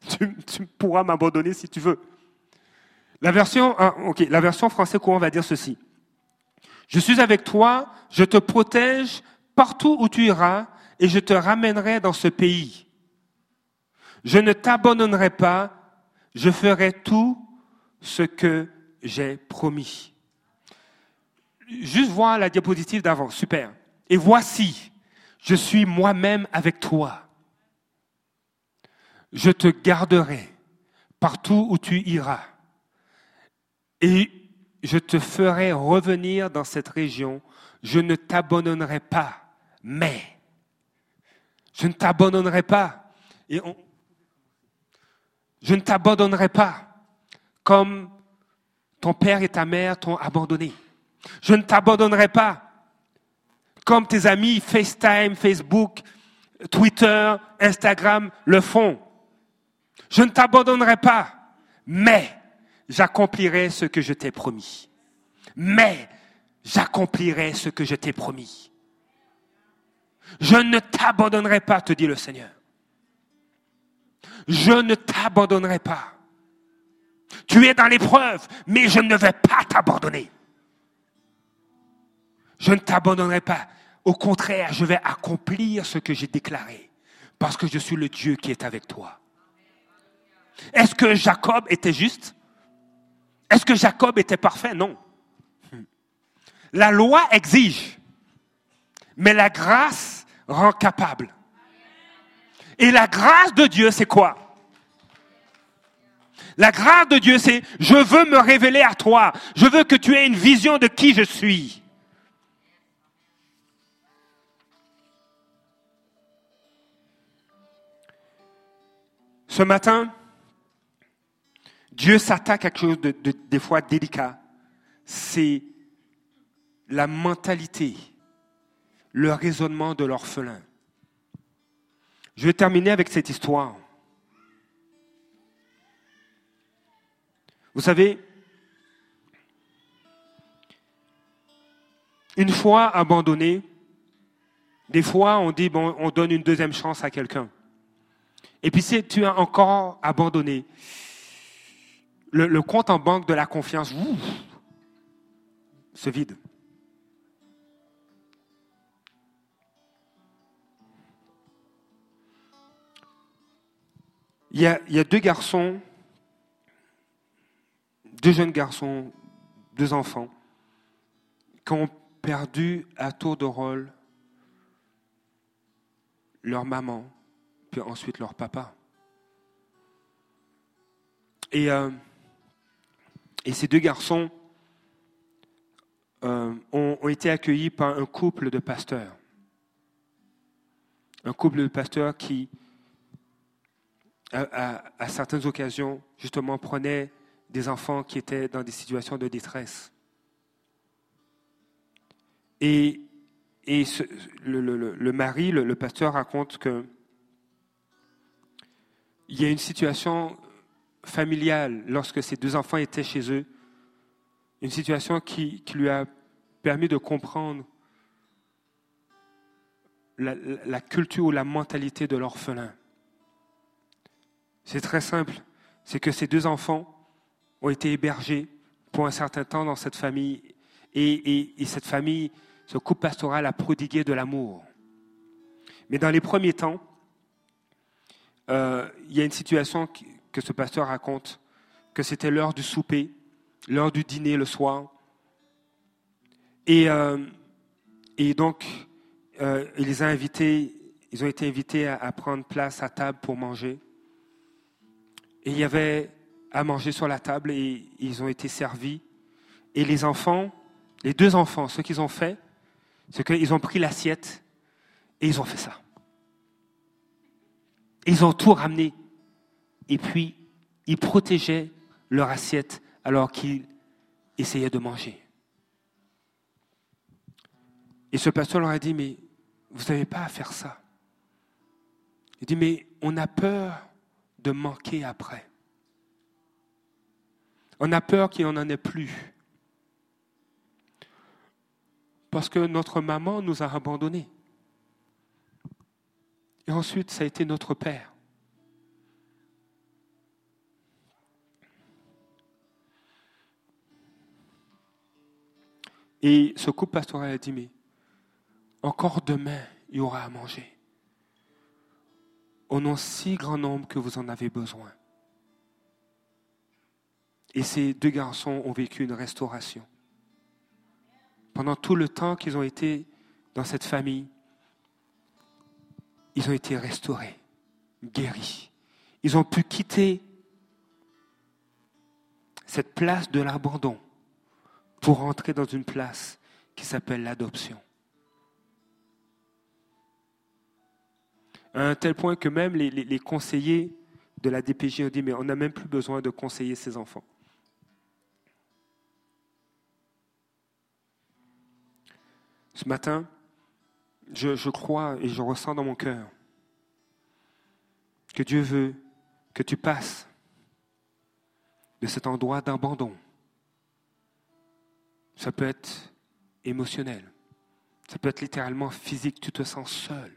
tu, pourras m'abandonner si tu veux. La version, ah, la version français courant va dire ceci. Je suis avec toi, je te protège partout où tu iras, et je te ramènerai dans ce pays. Je ne t'abandonnerai pas, je ferai tout ce que j'ai promis. Juste voir la diapositive d'avant, super. Et voici, je suis moi-même avec toi. Je te garderai partout où tu iras. Et je te ferai revenir dans cette région. Je ne t'abandonnerai pas, mais je ne t'abandonnerai pas. Et je ne t'abandonnerai pas comme ton père et ta mère t'ont abandonné. Je ne t'abandonnerai pas comme tes amis FaceTime, Facebook, Twitter, Instagram le font. Je ne t'abandonnerai pas, mais j'accomplirai ce que je t'ai promis. Mais j'accomplirai ce que je t'ai promis. Je ne t'abandonnerai pas, te dit le Seigneur. Je ne t'abandonnerai pas. Tu es dans l'épreuve, mais je ne vais pas t'abandonner. Je ne t'abandonnerai pas. Au contraire, je vais accomplir ce que j'ai déclaré, parce que je suis le Dieu qui est avec toi. Est-ce que Jacob était juste? Est-ce que Jacob était parfait? Non. La loi exige, mais la grâce rend capable. Et la grâce de Dieu, c'est quoi? La grâce de Dieu, c'est je veux me révéler à toi. Je veux que tu aies une vision de qui je suis. Ce matin, Dieu s'attaque à quelque chose de, des fois délicat. C'est la mentalité, le raisonnement de l'orphelin. Je vais terminer avec cette histoire. Vous savez, une fois abandonné, des fois on dit, bon, on donne une deuxième chance à quelqu'un. Et puis si tu as encore abandonné, le, compte en banque de la confiance se vide. Il y, a, deux garçons, deux jeunes garçons, deux enfants, qui ont perdu à tour de rôle leur maman, puis ensuite leur papa. Et euh, ces deux garçons euh, ont, été accueillis par un couple de pasteurs. Un couple de pasteurs qui, à, certaines occasions, justement, prenait des enfants qui étaient dans des situations de détresse. Et, et le, mari, le, pasteur, raconte que il y a une situation familiale lorsque ses deux enfants étaient chez eux. Une situation qui, lui a permis de comprendre la, culture ou la mentalité de l'orphelin. C'est très simple. C'est que ces deux enfants ont été hébergés pour un certain temps dans cette famille et, et cette famille, ce couple pastoral a prodigué de l'amour. Mais dans les premiers temps, euh, il y a une situation que ce pasteur raconte que c'était l'heure du souper, l'heure du dîner le soir. Et, euh, donc, euh, ils ont été invités à, prendre place à table pour manger. Et il y avait à manger sur la table et ils ont été servis. Et les enfants, les deux enfants, ce qu'ils ont fait, c'est qu'ils ont pris l'assiette et ils ont fait ça. Ils ont tout ramené et puis ils protégeaient leur assiette alors qu'ils essayaient de manger. Et ce pasteur leur a dit, mais vous n'avez pas à faire ça. Il dit, mais on a peur de manquer après. On a peur qu'il n'en en ait plus. Parce que notre maman nous a abandonnés. Et ensuite, ça a été notre père. Et ce couple pastoral a dit, mais encore demain, il y aura à manger. Au nom si grand nombre que vous en avez besoin. Et ces deux garçons ont vécu une restauration. Pendant tout le temps qu'ils ont été dans cette famille, ils ont été restaurés, guéris. Ils ont pu quitter cette place de l'abandon pour entrer dans une place qui s'appelle l'adoption. À un tel point que même les, conseillers de la DPJ ont dit, mais on n'a même plus besoin de conseiller ses enfants. Ce matin, je, crois et je ressens dans mon cœur que Dieu veut que tu passes de cet endroit d'abandon. Ça peut être émotionnel, ça peut être littéralement physique, tu te sens seul.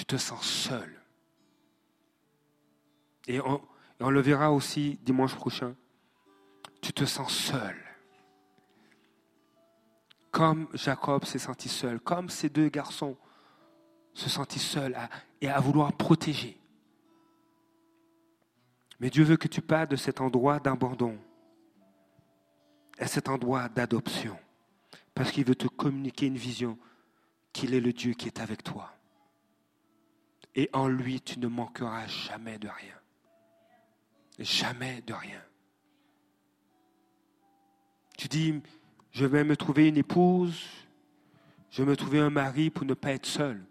Tu te sens seul. Et on, le verra aussi dimanche prochain, tu te sens seul comme Jacob s'est senti seul, comme ces deux garçons se sentent seuls et à vouloir protéger. Mais Dieu veut que tu parles de cet endroit d'abandon à cet endroit d'adoption, parce qu'il veut te communiquer une vision qu'il est le Dieu qui est avec toi. Et en lui, tu ne manqueras jamais de rien. Jamais de rien. Tu dis, je vais me trouver une épouse, je vais me trouver un mari pour ne pas être seul.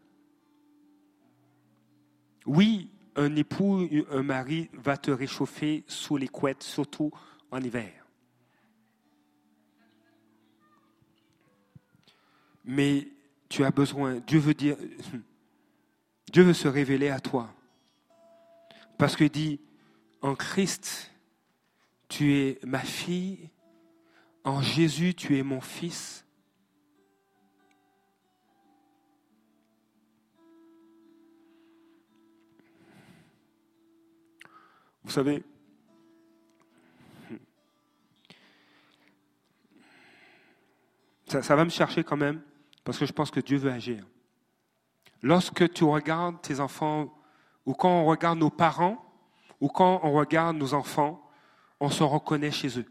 Oui, un époux, un mari va te réchauffer sous les couettes, surtout en hiver. Mais tu as besoin, Dieu veut dire, Dieu veut se révéler à toi. Parce qu'il dit, en Christ, tu es ma fille en Jésus, tu es mon fils. Vous savez, ça, va me chercher quand même, parce que je pense que Dieu veut agir. Lorsque tu regardes tes enfants, ou quand on regarde nos parents, ou quand on regarde nos enfants, on se reconnaît chez eux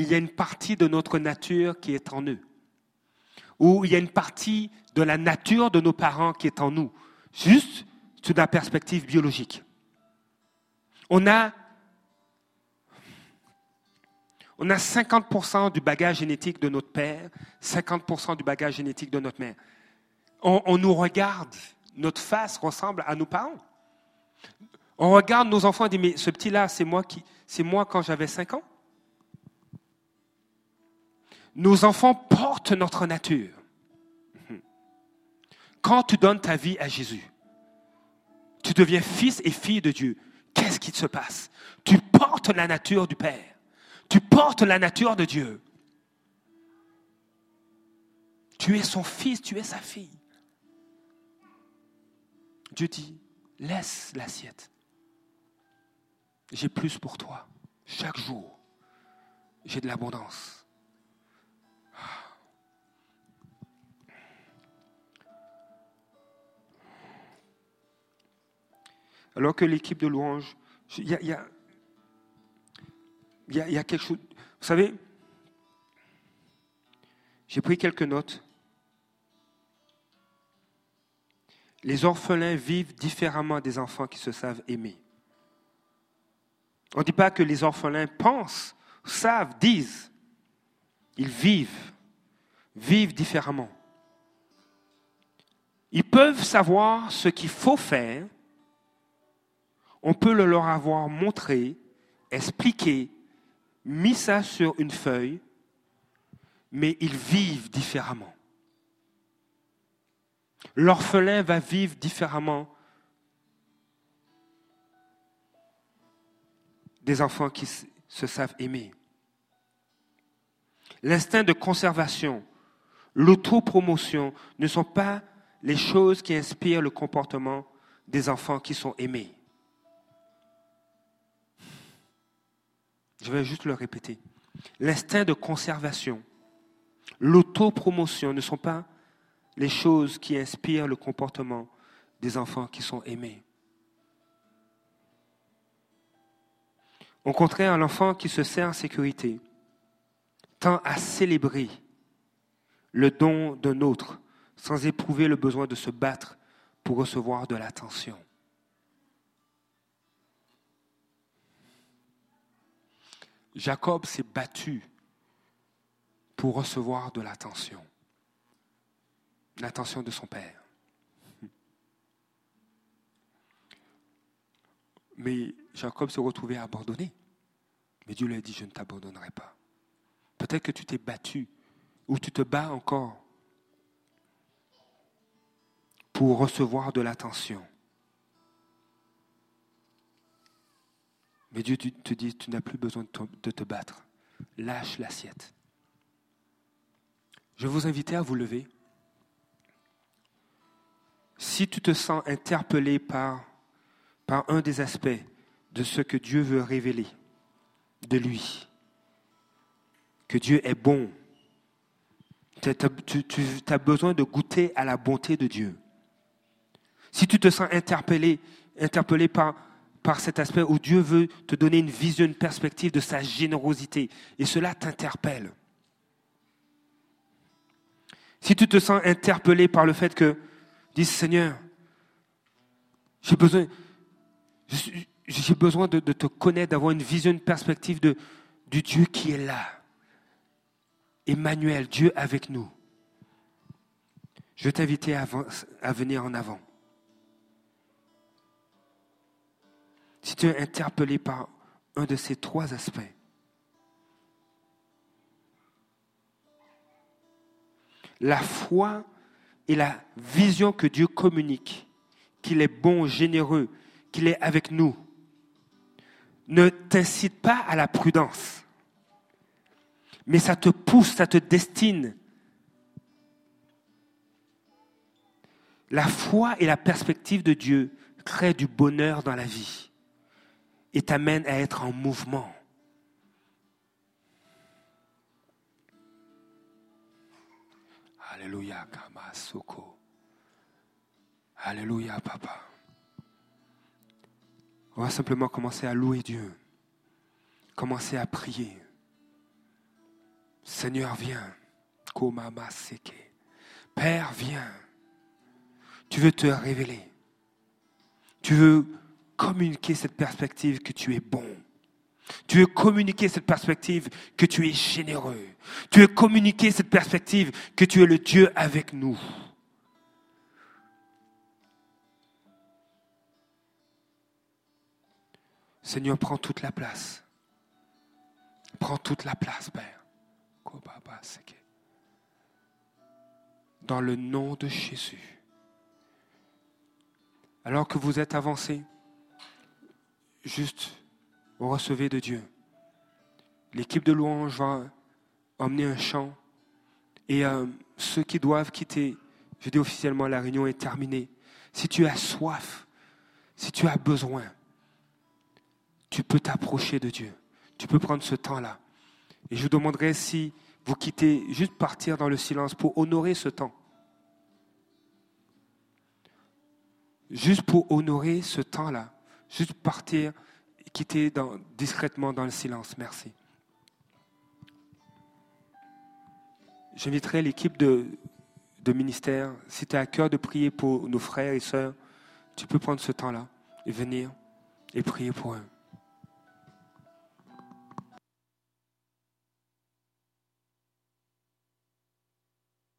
il y a une partie de notre nature qui est en eux. Ou il y a une partie de la nature de nos parents qui est en nous. Juste sous la perspective biologique. On a, on a 50% du bagage génétique de notre père, 50% du bagage génétique de notre mère. On, nous regarde, notre face ressemble à nos parents. On regarde nos enfants et dit, mais ce petit-là, c'est moi, qui, c'est moi quand j'avais 5 ans. Nos enfants portent notre nature. Quand tu donnes ta vie à Jésus, tu deviens fils et fille de Dieu. Qu'est-ce qui se passe? Tu portes la nature du Père. Tu portes la nature de Dieu. Tu es son fils, tu es sa fille. Dieu dit, laisse l'assiette. J'ai plus pour toi. Chaque jour, j'ai de l'abondance. Alors que l'équipe de louange, il y a, quelque chose. Vous savez, j'ai pris quelques notes. Les orphelins vivent différemment des enfants qui se savent aimer. On ne dit pas que les orphelins pensent, savent, disent. Ils vivent, vivent différemment. Ils peuvent savoir ce qu'il faut faire, on peut le leur avoir montré, expliqué, mis ça sur une feuille, mais ils vivent différemment. L'orphelin va vivre différemment des enfants qui se savent aimer. L'instinct de conservation, l'autopromotion ne sont pas les choses qui inspirent le comportement des enfants qui sont aimés. Je vais juste le répéter. L'instinct de conservation, l'autopromotion ne sont pas les choses qui inspirent le comportement des enfants qui sont aimés. Au contraire, l'enfant qui se sert en sécurité tend à célébrer le don d'un autre sans éprouver le besoin de se battre pour recevoir de l'attention. Jacob s'est battu pour recevoir de l'attention, l'attention de son père. Mais Jacob se retrouvait abandonné. Mais Dieu lui a dit, je ne t'abandonnerai pas. Peut-être que tu t'es battu ou tu te bats encore pour recevoir de l'attention. Mais Dieu te dit, tu n'as plus besoin de te battre. Lâche l'assiette. Je vous invite à vous lever. Si tu te sens interpellé par, un des aspects de ce que Dieu veut révéler de lui, que Dieu est bon, tu, as besoin de goûter à la bonté de Dieu. Si tu te sens interpellé, interpellé par, par cet aspect où Dieu veut te donner une vision, une perspective de sa générosité, et cela t'interpelle. Si tu te sens interpellé par le fait que, dis Seigneur, j'ai besoin, j'ai besoin de, te connaître, d'avoir une vision, une perspective de, du Dieu qui est là. Emmanuel, Dieu avec nous. Je vais t'inviter à venir en avant. si tu es interpellé par un de ces trois aspects, la foi et la vision que Dieu communique, qu'il est bon, généreux, qu'il est avec nous, ne t'incite pas à la prudence, mais ça te pousse, ça te destine. La foi et la perspective de Dieu créent du bonheur dans la vie et t'amène à être en mouvement. Alléluia, Kamasoko. Alléluia, Papa. On va simplement commencer à louer Dieu. Commencer à prier. Seigneur, viens. Père, viens. Tu veux te révéler. Tu veux communiquer cette perspective que tu es bon. Tu veux communiquer cette perspective que tu es généreux. Tu veux communiquer cette perspective que tu es le Dieu avec nous. Seigneur, prends toute la place. Prends toute la place, Père. Dans le nom de Jésus. Alors que vous êtes avancé, juste recevez de Dieu. L'équipe de louange va emmener un chant et euh, ceux qui doivent quitter, je dis officiellement, la réunion est terminée. Si tu as soif, si tu as besoin, tu peux t'approcher de Dieu. Tu peux prendre ce temps-là. Et je vous demanderai si vous quittez, juste partir dans le silence pour honorer ce temps. Juste pour honorer ce temps-là. Juste partir quitter discrètement dans le silence. Merci. J'inviterai l'équipe de, de ministère, si tu as à cœur de prier pour nos frères et sœurs, tu peux prendre ce temps-là et venir et prier pour eux.